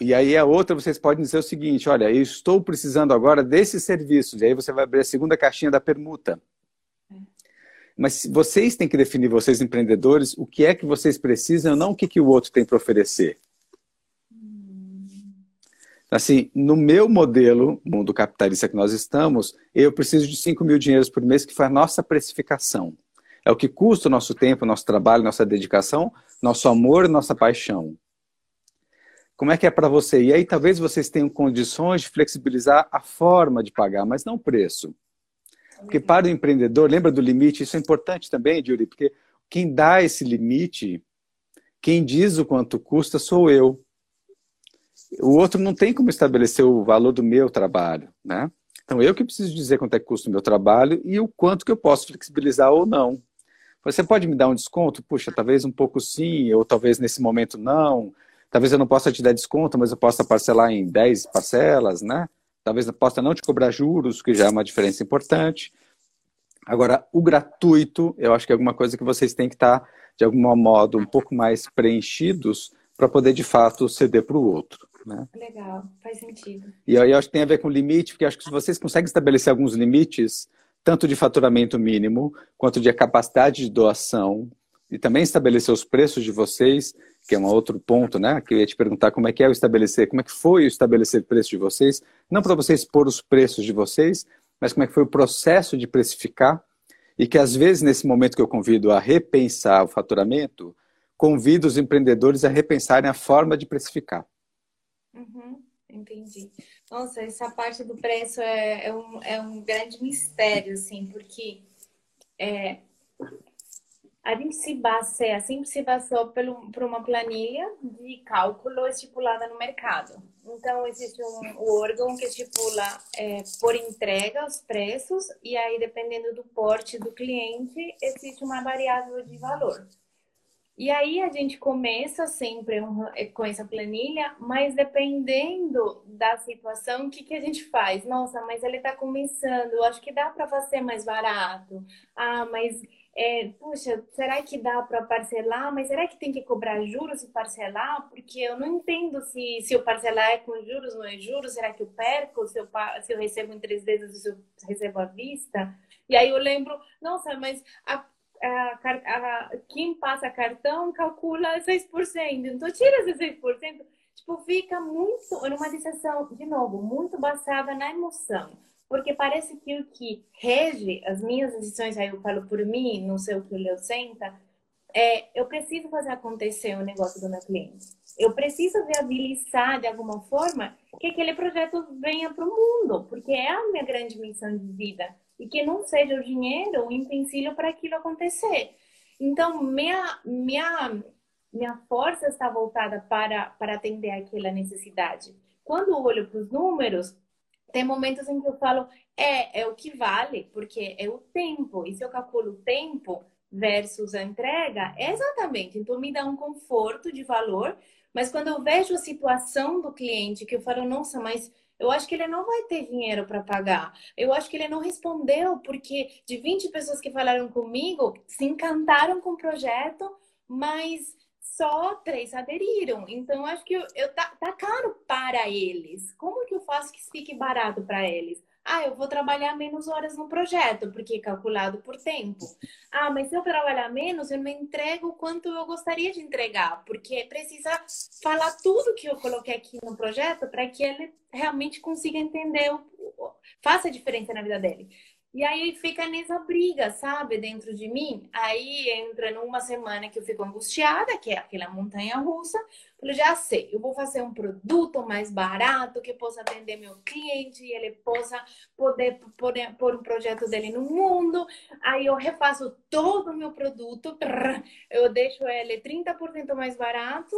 E aí a outra vocês podem dizer o seguinte, olha, eu estou precisando agora desses serviços. E aí você vai abrir a segunda caixinha da permuta. Mas vocês têm que definir, vocês empreendedores, o que é que vocês precisam, não o que, que o outro tem para oferecer. Assim, no meu modelo, mundo capitalista que nós estamos, eu preciso de 5 mil dinheiros por mês, que foi a nossa precificação. É o que custa o nosso tempo, nosso trabalho, nossa dedicação, nosso amor, nossa paixão. Como é que é para você? E aí talvez vocês tenham condições de flexibilizar a forma de pagar, mas não o preço. Porque para o empreendedor, lembra do limite? Isso é importante também, Yuri, porque quem dá esse limite, quem diz o quanto custa sou eu o outro não tem como estabelecer o valor do meu trabalho, né? Então eu que preciso dizer quanto é que custa o meu trabalho e o quanto que eu posso flexibilizar ou não. Você pode me dar um desconto? Puxa, talvez um pouco sim, ou talvez nesse momento não. Talvez eu não possa te dar desconto, mas eu possa parcelar em 10 parcelas, né? Talvez eu possa não te cobrar juros, que já é uma diferença importante. Agora, o gratuito, eu acho que é alguma coisa que vocês têm que estar, de algum modo, um pouco mais preenchidos para poder, de fato, ceder para o outro. Né? Legal, faz sentido. E aí eu acho que tem a ver com limite, porque acho que se vocês conseguem estabelecer alguns limites, tanto de faturamento mínimo, quanto de capacidade de doação, e também estabelecer os preços de vocês, que é um outro ponto, né? Que eu ia te perguntar como é que é o estabelecer, como é que foi o estabelecer preço de vocês, não para vocês pôr os preços de vocês, mas como é que foi o processo de precificar, e que às vezes nesse momento que eu convido a repensar o faturamento, convido os empreendedores a repensarem a forma de precificar. Uhum, entendi. Nossa, essa parte do preço é, é, um, é um grande mistério, assim, porque é, a gente se baseia, sempre se baseou pelo, por uma planilha de cálculo estipulada no mercado. Então, existe um, um órgão que estipula é, por entrega os preços, e aí, dependendo do porte do cliente, existe uma variável de valor. E aí a gente começa sempre eh, com essa planilha, mas dependendo da situação, o que, que a gente faz? Nossa, mas ele está começando, acho que dá para fazer mais barato. Ah, mas é, puxa, será que dá para parcelar? Mas será que tem que cobrar juros e parcelar? Porque eu não entendo se, se eu parcelar é com juros, não é juros. Será que eu perco se eu, se eu recebo em três vezes se eu recebo à vista? E aí eu lembro, nossa, mas a, a, a, quem passa cartão calcula 6%. Então tira esses 6%. Tipo, fica muito, numa decisão, de novo, muito baseada na emoção porque parece que o que rege as minhas decisões, aí eu falo por mim, não sei o que o Leo senta, é eu preciso fazer acontecer o negócio do meu cliente. Eu preciso viabilizar de alguma forma que aquele projeto venha para o mundo, porque é a minha grande missão de vida e que não seja o dinheiro o empecilho para aquilo acontecer. Então, minha, minha, minha força está voltada para, para atender aquela necessidade. Quando eu olho para os números, tem momentos em que eu falo, é, é o que vale, porque é o tempo. E se eu calculo o tempo versus a entrega, é exatamente. Então, me dá um conforto de valor. Mas quando eu vejo a situação do cliente, que eu falo, nossa, mas eu acho que ele não vai ter dinheiro para pagar. Eu acho que ele não respondeu, porque de 20 pessoas que falaram comigo, se encantaram com o projeto, mas só três aderiram. Então, acho que eu, eu tá, tá, caro para eles. Como que eu faço que fique barato para eles? Ah, eu vou trabalhar menos horas no projeto, porque é calculado por tempo. Ah, mas se eu trabalhar menos, eu não entrego o quanto eu gostaria de entregar, porque precisa falar tudo que eu coloquei aqui no projeto para que ele realmente consiga entender, faça a diferença na vida dele. E aí fica nessa briga, sabe, dentro de mim. Aí entra numa semana que eu fico angustiada, que é aquela montanha russa. Falei, já sei, eu vou fazer um produto mais barato que possa atender meu cliente e ele possa poder, poder pôr um projeto dele no mundo. Aí eu refaço todo o meu produto, eu deixo ele 30% mais barato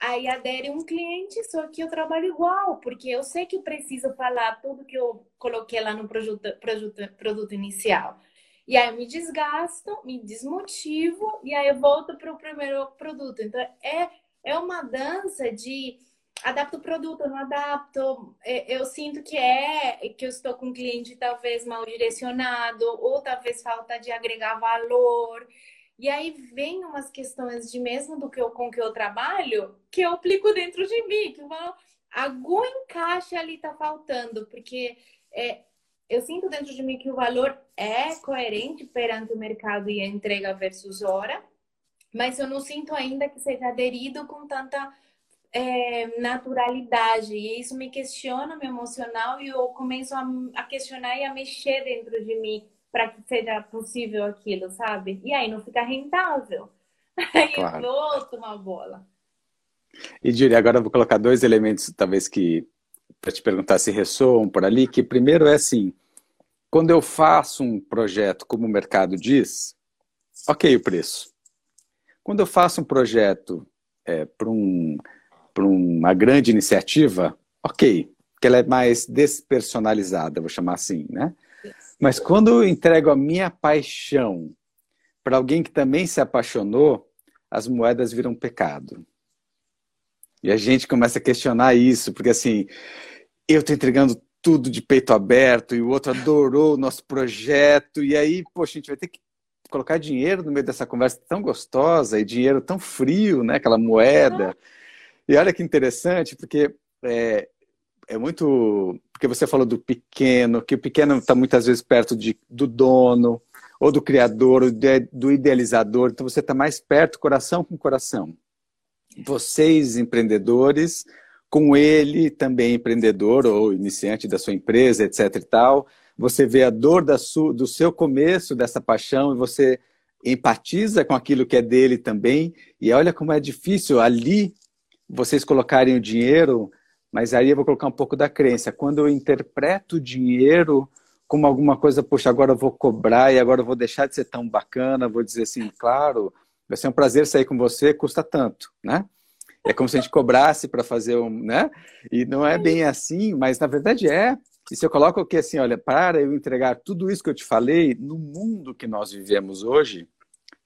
Aí adere um cliente, só que eu trabalho igual, porque eu sei que eu preciso falar tudo que eu coloquei lá no produto, produto, produto inicial. E aí eu me desgasto, me desmotivo, e aí eu volto para o primeiro produto. Então, é, é uma dança de adapto o produto, não adapto. É, eu sinto que é que eu estou com um cliente talvez mal direcionado, ou talvez falta de agregar valor. E aí vem umas questões de mesmo do que eu com que eu trabalho, que eu aplico dentro de mim, que eu falo, algum encaixe ali tá faltando, porque é, eu sinto dentro de mim que o valor é coerente perante o mercado e a entrega versus hora, mas eu não sinto ainda que seja aderido com tanta é, naturalidade. E isso me questiona meu emocional e eu começo a, a questionar e a mexer dentro de mim para que seja possível aquilo, sabe? E aí não fica rentável. Aí claro. eu volto uma bola. E Júlia, agora eu vou colocar dois elementos, talvez que para te perguntar se ressoam por ali, que primeiro é assim, quando eu faço um projeto como o mercado diz, ok o preço. Quando eu faço um projeto é, para um, uma grande iniciativa, ok, que ela é mais despersonalizada, vou chamar assim, né? Mas quando eu entrego a minha paixão para alguém que também se apaixonou, as moedas viram pecado. E a gente começa a questionar isso, porque assim, eu estou entregando tudo de peito aberto e o outro adorou o nosso projeto, e aí, poxa, a gente vai ter que colocar dinheiro no meio dessa conversa tão gostosa e dinheiro tão frio, né? Aquela moeda. E olha que interessante, porque é, é muito. Porque você falou do pequeno, que o pequeno está muitas vezes perto de, do dono, ou do criador, ou de, do idealizador. Então você está mais perto, coração com coração. Vocês, empreendedores, com ele também empreendedor ou iniciante da sua empresa, etc. e tal. Você vê a dor do seu começo dessa paixão e você empatiza com aquilo que é dele também. E olha como é difícil ali vocês colocarem o dinheiro mas aí eu vou colocar um pouco da crença. Quando eu interpreto o dinheiro como alguma coisa, poxa, agora eu vou cobrar e agora eu vou deixar de ser tão bacana, vou dizer assim, claro, vai ser um prazer sair com você, custa tanto, né? É como se a gente cobrasse para fazer um, né? E não é bem assim, mas na verdade é. E se eu coloco aqui assim, olha, para eu entregar tudo isso que eu te falei no mundo que nós vivemos hoje,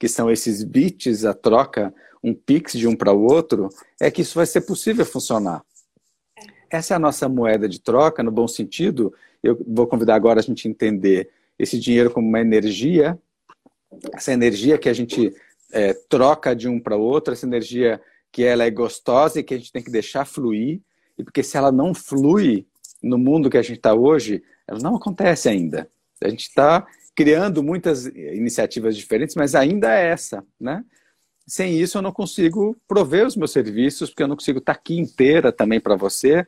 que são esses bits, a troca, um pix de um para o outro, é que isso vai ser possível funcionar. Essa é a nossa moeda de troca, no bom sentido. Eu vou convidar agora a gente entender esse dinheiro como uma energia essa energia que a gente é, troca de um para outro, essa energia que ela é gostosa e que a gente tem que deixar fluir, e porque se ela não flui no mundo que a gente está hoje, ela não acontece ainda. A gente está criando muitas iniciativas diferentes, mas ainda é essa, né? Sem isso eu não consigo prover os meus serviços, porque eu não consigo estar tá aqui inteira também para você.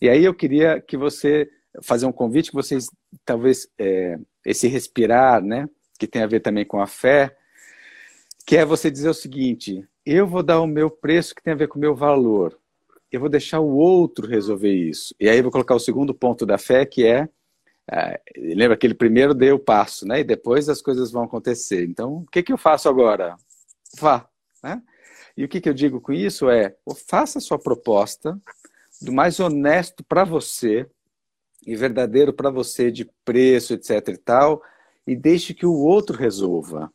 E aí eu queria que você fazer um convite que vocês talvez é, esse respirar, né, que tem a ver também com a fé, que é você dizer o seguinte: eu vou dar o meu preço que tem a ver com o meu valor. Eu vou deixar o outro resolver isso. E aí eu vou colocar o segundo ponto da fé, que é, é lembra que ele primeiro deu o passo, né? E depois as coisas vão acontecer. Então, o que, que eu faço agora? Vá, né? E o que, que eu digo com isso é, faça a sua proposta do mais honesto para você e verdadeiro para você de preço, etc e tal, e deixe que o outro resolva.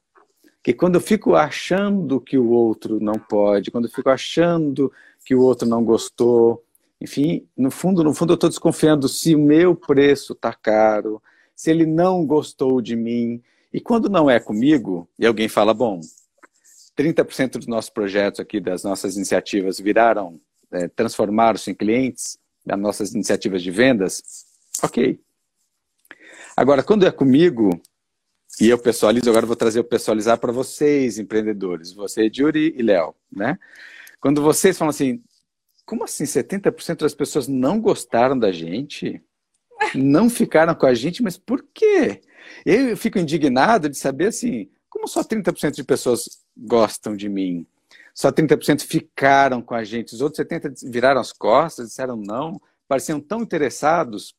Que quando eu fico achando que o outro não pode, quando eu fico achando que o outro não gostou, enfim, no fundo, no fundo eu estou desconfiando se o meu preço está caro, se ele não gostou de mim. E quando não é comigo, e alguém fala, bom, 30% dos nossos projetos aqui, das nossas iniciativas, viraram, é, transformaram-se em clientes, das nossas iniciativas de vendas, ok. Agora, quando é comigo, e eu pessoalizo, agora vou trazer o pessoalizar para vocês, empreendedores, você, Yuri e Léo, né? Quando vocês falam assim, como assim 70% das pessoas não gostaram da gente? Não ficaram com a gente, mas por quê? Eu fico indignado de saber assim, como só 30% de pessoas gostam de mim? Só 30% ficaram com a gente, os outros 70% viraram as costas, disseram não, pareciam tão interessados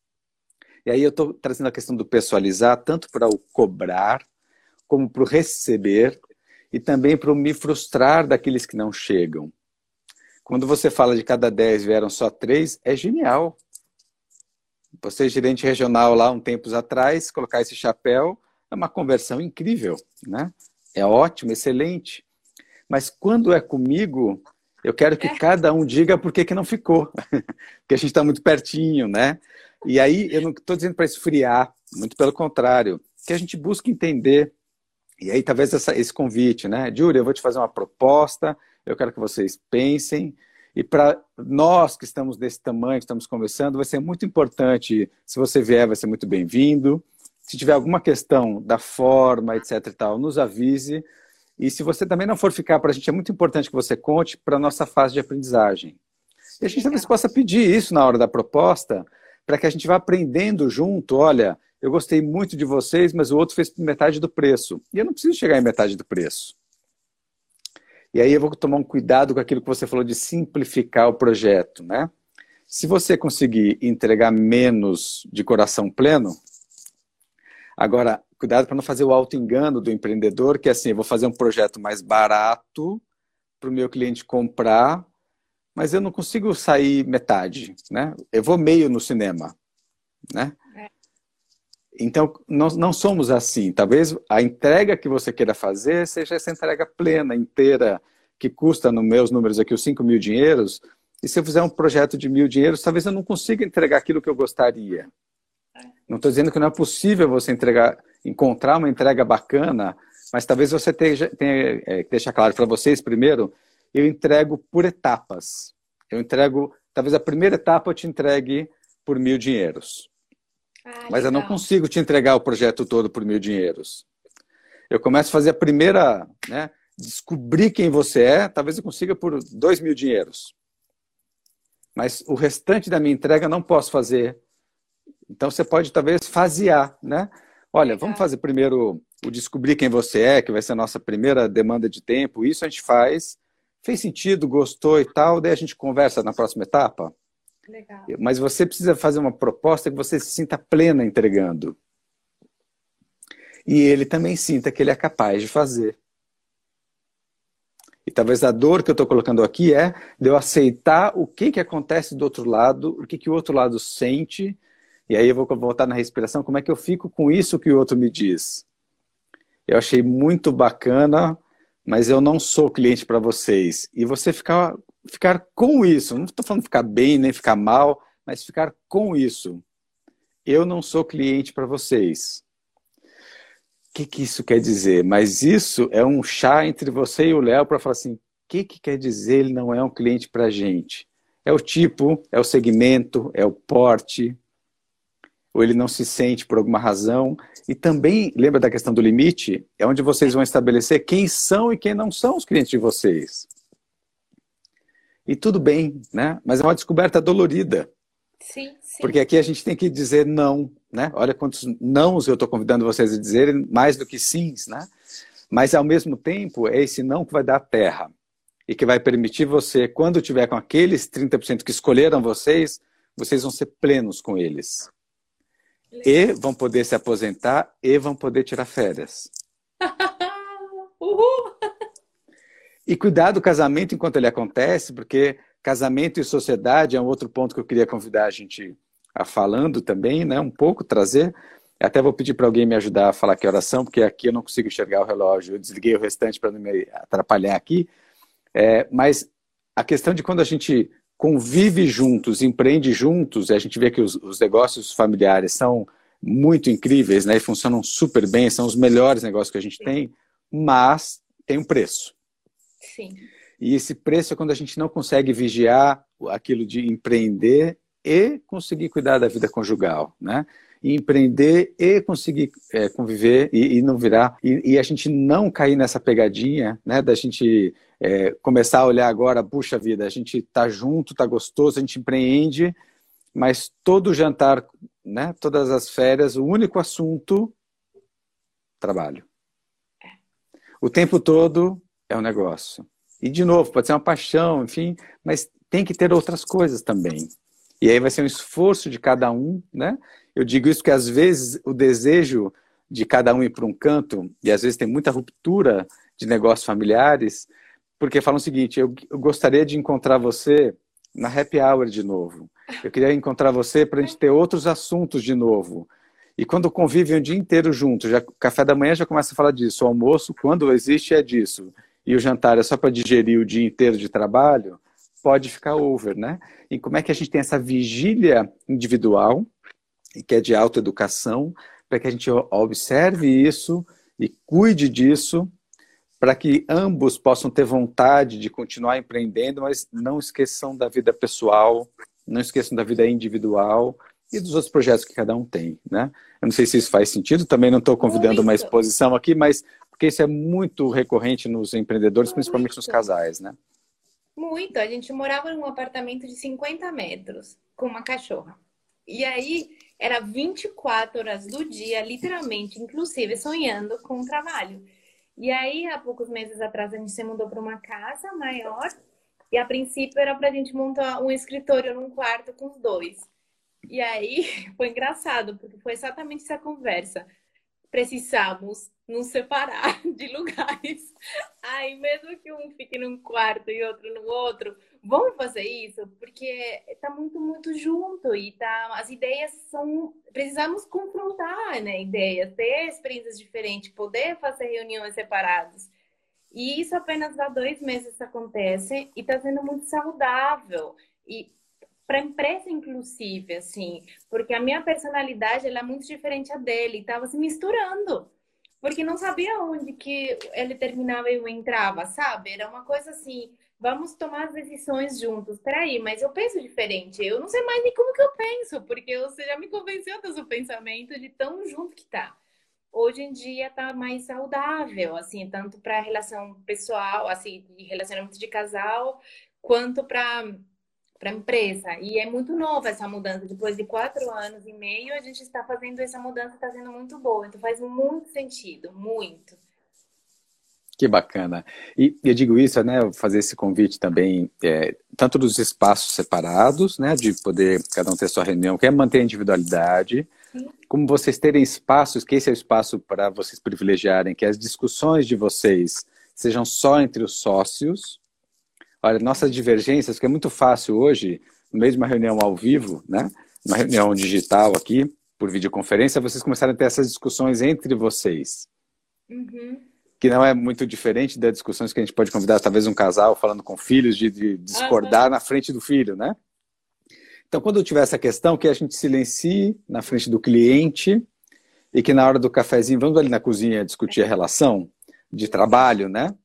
e aí eu estou trazendo a questão do pessoalizar, tanto para o cobrar, como para o receber, e também para o me frustrar daqueles que não chegam. Quando você fala de cada 10 vieram só três, é genial. Você, gerente regional lá um tempos atrás, colocar esse chapéu é uma conversão incrível, né? É ótimo, excelente. Mas quando é comigo, eu quero que é. cada um diga por que, que não ficou. Porque a gente está muito pertinho, né? E aí, eu não estou dizendo para esfriar, muito pelo contrário, que a gente busca entender. E aí, talvez essa, esse convite, né? Júlia, eu vou te fazer uma proposta, eu quero que vocês pensem. E para nós que estamos desse tamanho, que estamos conversando, vai ser muito importante. Se você vier, vai ser muito bem-vindo. Se tiver alguma questão da forma, etc e tal, nos avise. E se você também não for ficar para a gente, é muito importante que você conte para a nossa fase de aprendizagem. E a gente talvez possa pedir isso na hora da proposta, para que a gente vá aprendendo junto. Olha, eu gostei muito de vocês, mas o outro fez metade do preço. E eu não preciso chegar em metade do preço. E aí eu vou tomar um cuidado com aquilo que você falou de simplificar o projeto, né? Se você conseguir entregar menos de coração pleno, agora, cuidado para não fazer o auto-engano do empreendedor, que é assim, eu vou fazer um projeto mais barato para o meu cliente comprar, mas eu não consigo sair metade, né? Eu vou meio no cinema, né? É. Então, nós não somos assim. Talvez a entrega que você queira fazer seja essa entrega plena, inteira, que custa, nos meus números aqui, os 5 mil dinheiros. E se eu fizer um projeto de mil dinheiros, talvez eu não consiga entregar aquilo que eu gostaria. Não estou dizendo que não é possível você entregar, encontrar uma entrega bacana, mas talvez você tenha, tenha é, deixar claro para vocês primeiro eu entrego por etapas. Eu entrego, talvez a primeira etapa eu te entregue por mil dinheiros. Ah, Mas eu não consigo te entregar o projeto todo por mil dinheiros. Eu começo a fazer a primeira, né, descobrir quem você é, talvez eu consiga por dois mil dinheiros. Mas o restante da minha entrega eu não posso fazer. Então você pode talvez fasear, né? Olha, vamos fazer primeiro o descobrir quem você é, que vai ser a nossa primeira demanda de tempo. Isso a gente faz fez sentido, gostou e tal, daí a gente conversa na próxima etapa. Legal. Mas você precisa fazer uma proposta que você se sinta plena entregando. E ele também sinta que ele é capaz de fazer. E talvez a dor que eu estou colocando aqui é de eu aceitar o que, que acontece do outro lado, o que, que o outro lado sente, e aí eu vou voltar na respiração, como é que eu fico com isso que o outro me diz. Eu achei muito bacana mas eu não sou cliente para vocês. E você ficar, ficar com isso, não estou falando ficar bem nem ficar mal, mas ficar com isso. Eu não sou cliente para vocês. que, que isso quer dizer? Mas isso é um chá entre você e o Léo para falar assim: o que, que quer dizer ele não é um cliente para a gente? É o tipo, é o segmento, é o porte, ou ele não se sente por alguma razão. E também, lembra da questão do limite? É onde vocês vão estabelecer quem são e quem não são os clientes de vocês. E tudo bem, né? Mas é uma descoberta dolorida. Sim, sim. Porque aqui a gente tem que dizer não, né? Olha quantos nãos eu estou convidando vocês a dizerem, mais do que sims, né? Mas ao mesmo tempo, é esse não que vai dar terra e que vai permitir você, quando tiver com aqueles 30% que escolheram vocês, vocês vão ser plenos com eles. E vão poder se aposentar e vão poder tirar férias. Uhul! E cuidar do casamento enquanto ele acontece, porque casamento e sociedade é um outro ponto que eu queria convidar a gente a falando também, né? Um pouco trazer. Até vou pedir para alguém me ajudar a falar que oração, porque aqui eu não consigo enxergar o relógio. Eu desliguei o restante para não me atrapalhar aqui. É, mas a questão de quando a gente convive juntos, empreende juntos, e a gente vê que os, os negócios familiares são muito incríveis, né? E funcionam super bem, são os melhores negócios que a gente Sim. tem, mas tem um preço. Sim. E esse preço é quando a gente não consegue vigiar aquilo de empreender e conseguir cuidar da vida conjugal, né? Empreender e conseguir é, conviver e, e, não virar e, e, a gente não cair nessa pegadinha, né? Da gente é, começar a olhar agora, puxa vida, a gente tá junto, tá gostoso, a gente empreende, mas todo jantar, né? Todas as férias, o único assunto trabalho. O tempo todo é um negócio. E, de novo, pode ser uma paixão, enfim, mas tem que ter outras coisas também. E aí vai ser um esforço de cada um, né? Eu digo isso porque, às vezes, o desejo de cada um ir para um canto, e às vezes tem muita ruptura de negócios familiares, porque falam o seguinte: eu, eu gostaria de encontrar você na happy hour de novo. Eu queria encontrar você para a gente ter outros assuntos de novo. E quando convivem o dia inteiro juntos, já café da manhã já começa a falar disso, o almoço, quando existe, é disso e o jantar é só para digerir o dia inteiro de trabalho, pode ficar over, né? E como é que a gente tem essa vigília individual, que é de autoeducação, para que a gente observe isso e cuide disso, para que ambos possam ter vontade de continuar empreendendo, mas não esqueçam da vida pessoal, não esqueçam da vida individual e dos outros projetos que cada um tem, né? Eu não sei se isso faz sentido, também não estou convidando Muito. uma exposição aqui, mas porque isso é muito recorrente nos empreendedores, muito. principalmente nos casais, né? Muito. A gente morava num apartamento de 50 metros com uma cachorra. E aí era 24 horas do dia, literalmente, inclusive sonhando com o trabalho. E aí, há poucos meses atrás, a gente se mudou para uma casa maior. E a princípio era para a gente montar um escritório num quarto com os dois. E aí foi engraçado, porque foi exatamente essa conversa precisamos nos separar de lugares. Aí, mesmo que um fique num quarto e outro no outro, vamos fazer isso? Porque tá muito, muito junto e tá, as ideias são. Precisamos confrontar né, ideias, ter experiências diferentes, poder fazer reuniões separadas. E isso apenas há dois meses acontece e está sendo muito saudável. E para a empresa, inclusive, assim, porque a minha personalidade ela é muito diferente a dele, estava se misturando, porque não sabia onde que ele terminava e eu entrava, sabe? Era uma coisa assim, vamos tomar as decisões juntos. Peraí, mas eu penso diferente, eu não sei mais nem como que eu penso, porque você já me convenceu do seu pensamento de tão junto que tá. Hoje em dia tá mais saudável, assim, tanto para relação pessoal, assim, relacionamento de casal, quanto para para empresa. E é muito nova essa mudança. Depois de quatro anos e meio, a gente está fazendo essa mudança, está sendo muito boa. Então faz muito sentido, muito. Que bacana. E eu digo isso, né, fazer esse convite também, é, tanto dos espaços separados, né, de poder cada um ter sua reunião, que é manter a individualidade, Sim. como vocês terem espaços, que esse é o espaço para vocês privilegiarem, que as discussões de vocês sejam só entre os sócios, Olha, nossas divergências, que é muito fácil hoje, no meio de uma reunião ao vivo, né? Uma reunião digital aqui, por videoconferência, vocês começaram a ter essas discussões entre vocês. Uhum. Que não é muito diferente das discussões que a gente pode convidar, talvez, um casal falando com filhos, de, de discordar uhum. na frente do filho, né? Então, quando tiver essa questão, que a gente silencie na frente do cliente e que na hora do cafezinho, vamos ali na cozinha discutir a relação de trabalho, né?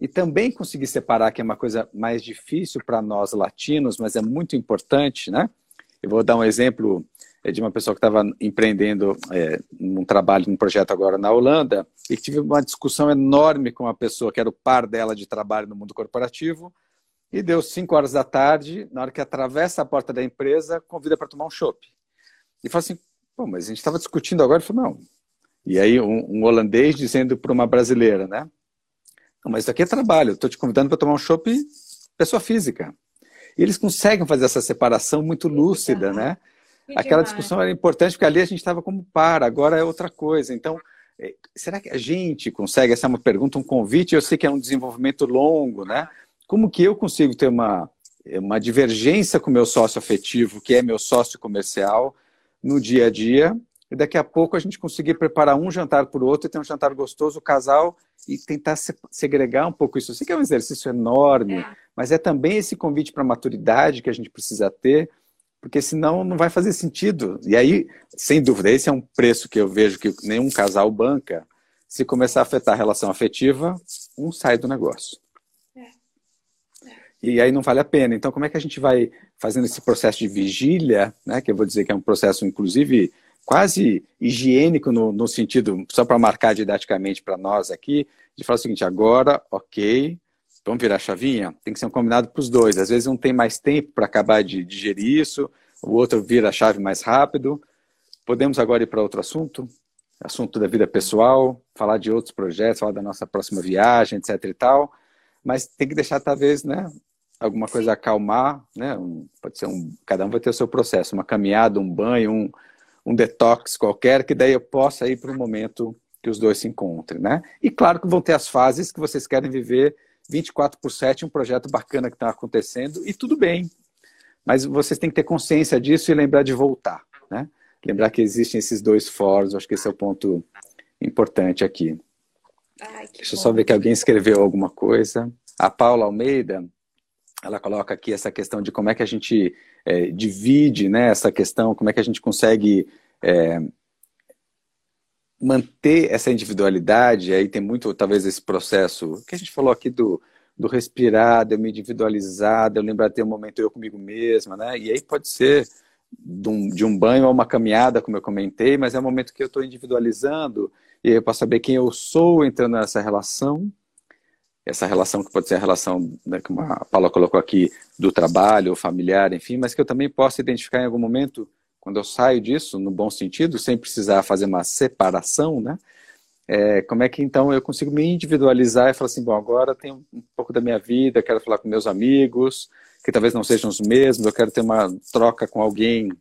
E também conseguir separar, que é uma coisa mais difícil para nós latinos, mas é muito importante, né? Eu vou dar um exemplo é, de uma pessoa que estava empreendendo é, um trabalho, um projeto agora na Holanda, e que tive uma discussão enorme com uma pessoa que era o par dela de trabalho no mundo corporativo, e deu 5 horas da tarde, na hora que atravessa a porta da empresa, convida para tomar um chopp. E fala assim, pô, mas a gente estava discutindo agora, falou, não. E aí um, um holandês dizendo para uma brasileira, né? Não, mas isso aqui é trabalho, estou te convidando para tomar um chopp pessoa física. E eles conseguem fazer essa separação muito lúcida, né? Aquela discussão era importante porque ali a gente estava como par, agora é outra coisa. Então, é, será que a gente consegue? Essa é uma pergunta, um convite. Eu sei que é um desenvolvimento longo, né? Como que eu consigo ter uma, uma divergência com o meu sócio afetivo, que é meu sócio comercial, no dia a dia, e daqui a pouco a gente conseguir preparar um jantar para o outro e ter um jantar gostoso, o casal, e tentar segregar um pouco isso. Eu sei que é um exercício enorme, é. mas é também esse convite para a maturidade que a gente precisa ter, porque senão não vai fazer sentido. E aí, sem dúvida, esse é um preço que eu vejo que nenhum casal banca. Se começar a afetar a relação afetiva, um sai do negócio e aí não vale a pena. Então, como é que a gente vai fazendo esse processo de vigília, né, que eu vou dizer que é um processo, inclusive, quase higiênico no, no sentido, só para marcar didaticamente para nós aqui, de falar o seguinte, agora, ok, vamos virar a chavinha? Tem que ser um combinado para os dois. Às vezes um tem mais tempo para acabar de digerir isso, o outro vira a chave mais rápido. Podemos agora ir para outro assunto? Assunto da vida pessoal, falar de outros projetos, falar da nossa próxima viagem, etc e tal. Mas tem que deixar, talvez, né, alguma coisa acalmar, né? Um, pode ser um, cada um vai ter o seu processo, uma caminhada, um banho, um, um detox qualquer, que daí eu possa ir para um momento que os dois se encontrem, né? E claro que vão ter as fases que vocês querem viver 24 por 7, um projeto bacana que está acontecendo, e tudo bem. Mas vocês têm que ter consciência disso e lembrar de voltar, né? Lembrar que existem esses dois fóruns, acho que esse é o ponto importante aqui. Ai, Deixa eu só ver que alguém escreveu alguma coisa. A Paula Almeida ela coloca aqui essa questão de como é que a gente é, divide né, essa questão, como é que a gente consegue é, manter essa individualidade, aí tem muito, talvez, esse processo que a gente falou aqui do, do respirar, de eu me individualizar, de eu lembrar de ter um momento eu comigo mesma, né? E aí pode ser de um, de um banho a uma caminhada, como eu comentei, mas é um momento que eu estou individualizando e eu posso saber quem eu sou entrando nessa relação, essa relação que pode ser a relação, né, como a Paula colocou aqui, do trabalho, familiar, enfim, mas que eu também posso identificar em algum momento, quando eu saio disso, no bom sentido, sem precisar fazer uma separação, né? É, como é que então eu consigo me individualizar e falar assim, bom, agora tenho um pouco da minha vida, quero falar com meus amigos, que talvez não sejam os mesmos, eu quero ter uma troca com alguém.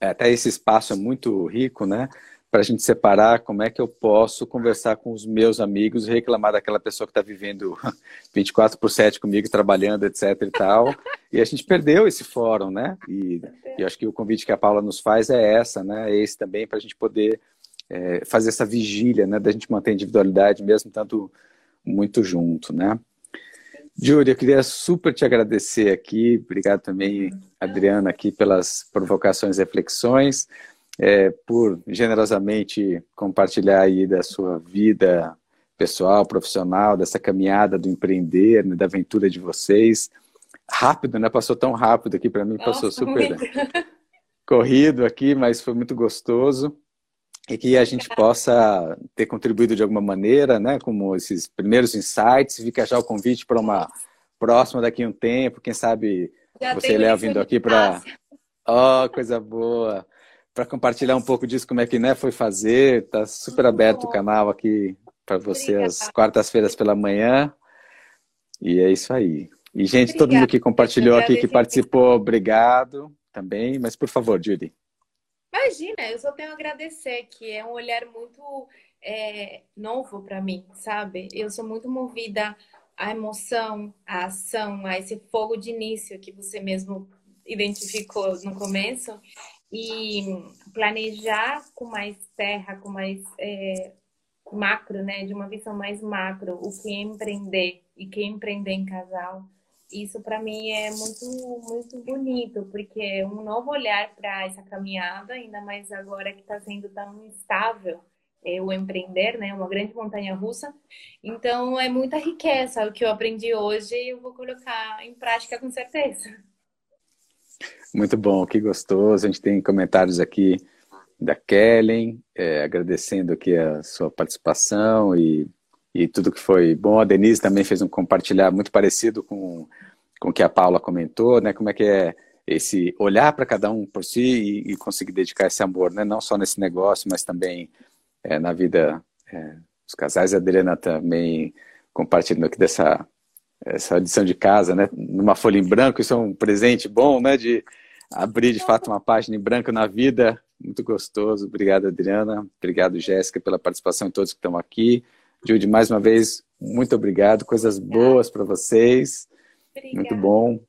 É, até esse espaço é muito rico, né? Para a gente separar como é que eu posso conversar com os meus amigos e reclamar daquela pessoa que está vivendo 24 por 7 comigo, trabalhando, etc e tal. E a gente perdeu esse fórum, né? E, e acho que o convite que a Paula nos faz é essa, né? É esse também para a gente poder é, fazer essa vigília, né? Da gente manter a individualidade mesmo tanto muito junto, né? Júlia, eu queria super te agradecer aqui. Obrigado também, Adriana, aqui pelas provocações e reflexões é, por generosamente compartilhar aí da sua vida pessoal, profissional, dessa caminhada do empreender, né, da aventura de vocês. Rápido, né? Passou tão rápido aqui para mim, Nossa, passou super muito. corrido aqui, mas foi muito gostoso e que a gente possa ter contribuído de alguma maneira, né? Como esses primeiros insights, fica já o convite para uma próxima daqui a um tempo, quem sabe já você e Léo vindo aqui para Oh, coisa boa para compartilhar um pouco disso, como é que né, foi fazer. Tá super aberto o canal aqui para você Obrigada. às quartas-feiras pela manhã. E é isso aí. E, gente, Obrigada. todo mundo que compartilhou aqui, que participou, obrigado também. Mas, por favor, Judy. Imagina, eu só tenho a agradecer, que é um olhar muito é, novo para mim, sabe? Eu sou muito movida à emoção, à ação, a esse fogo de início que você mesmo identificou no começo e planejar com mais terra, com mais é, macro, né? De uma visão mais macro, o que é empreender e que é empreender em casal. isso para mim é muito, muito bonito, porque é um novo olhar para essa caminhada, ainda mais agora que está sendo tão instável é, o empreender, né? Uma grande montanha russa. Então, é muita riqueza o que eu aprendi hoje e eu vou colocar em prática com certeza. Muito bom, que gostoso. A gente tem comentários aqui da Kellen, é, agradecendo aqui a sua participação e, e tudo que foi bom. A Denise também fez um compartilhar muito parecido com, com o que a Paula comentou, né? Como é que é esse olhar para cada um por si e, e, conseguir dedicar esse amor, né? Não só nesse negócio, mas também é, na vida é, dos casais. A Adriana também compartilhando aqui dessa essa edição de casa, né? Numa folha em branco, isso é um presente bom, né? De abrir de fato uma página em branco na vida. Muito gostoso. Obrigado, Adriana. Obrigado, Jéssica, pela participação e todos que estão aqui. Jude, mais uma vez, muito obrigado. Coisas boas para vocês. Obrigada. Muito bom.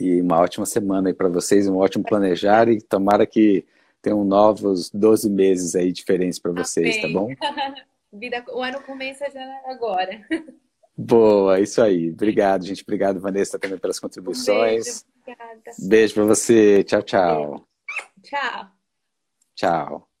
E uma ótima semana aí para vocês, um ótimo planejar e tomara que tenham novos 12 meses aí diferentes para vocês, tá Amém. tá bom? Vida, o ano começa já agora. Boa, isso aí. Obrigado, gente. Obrigado, Vanessa, também pelas contribuições. Um beijo, Beijo para você. Tchau, tchau. Tchau. Tchau.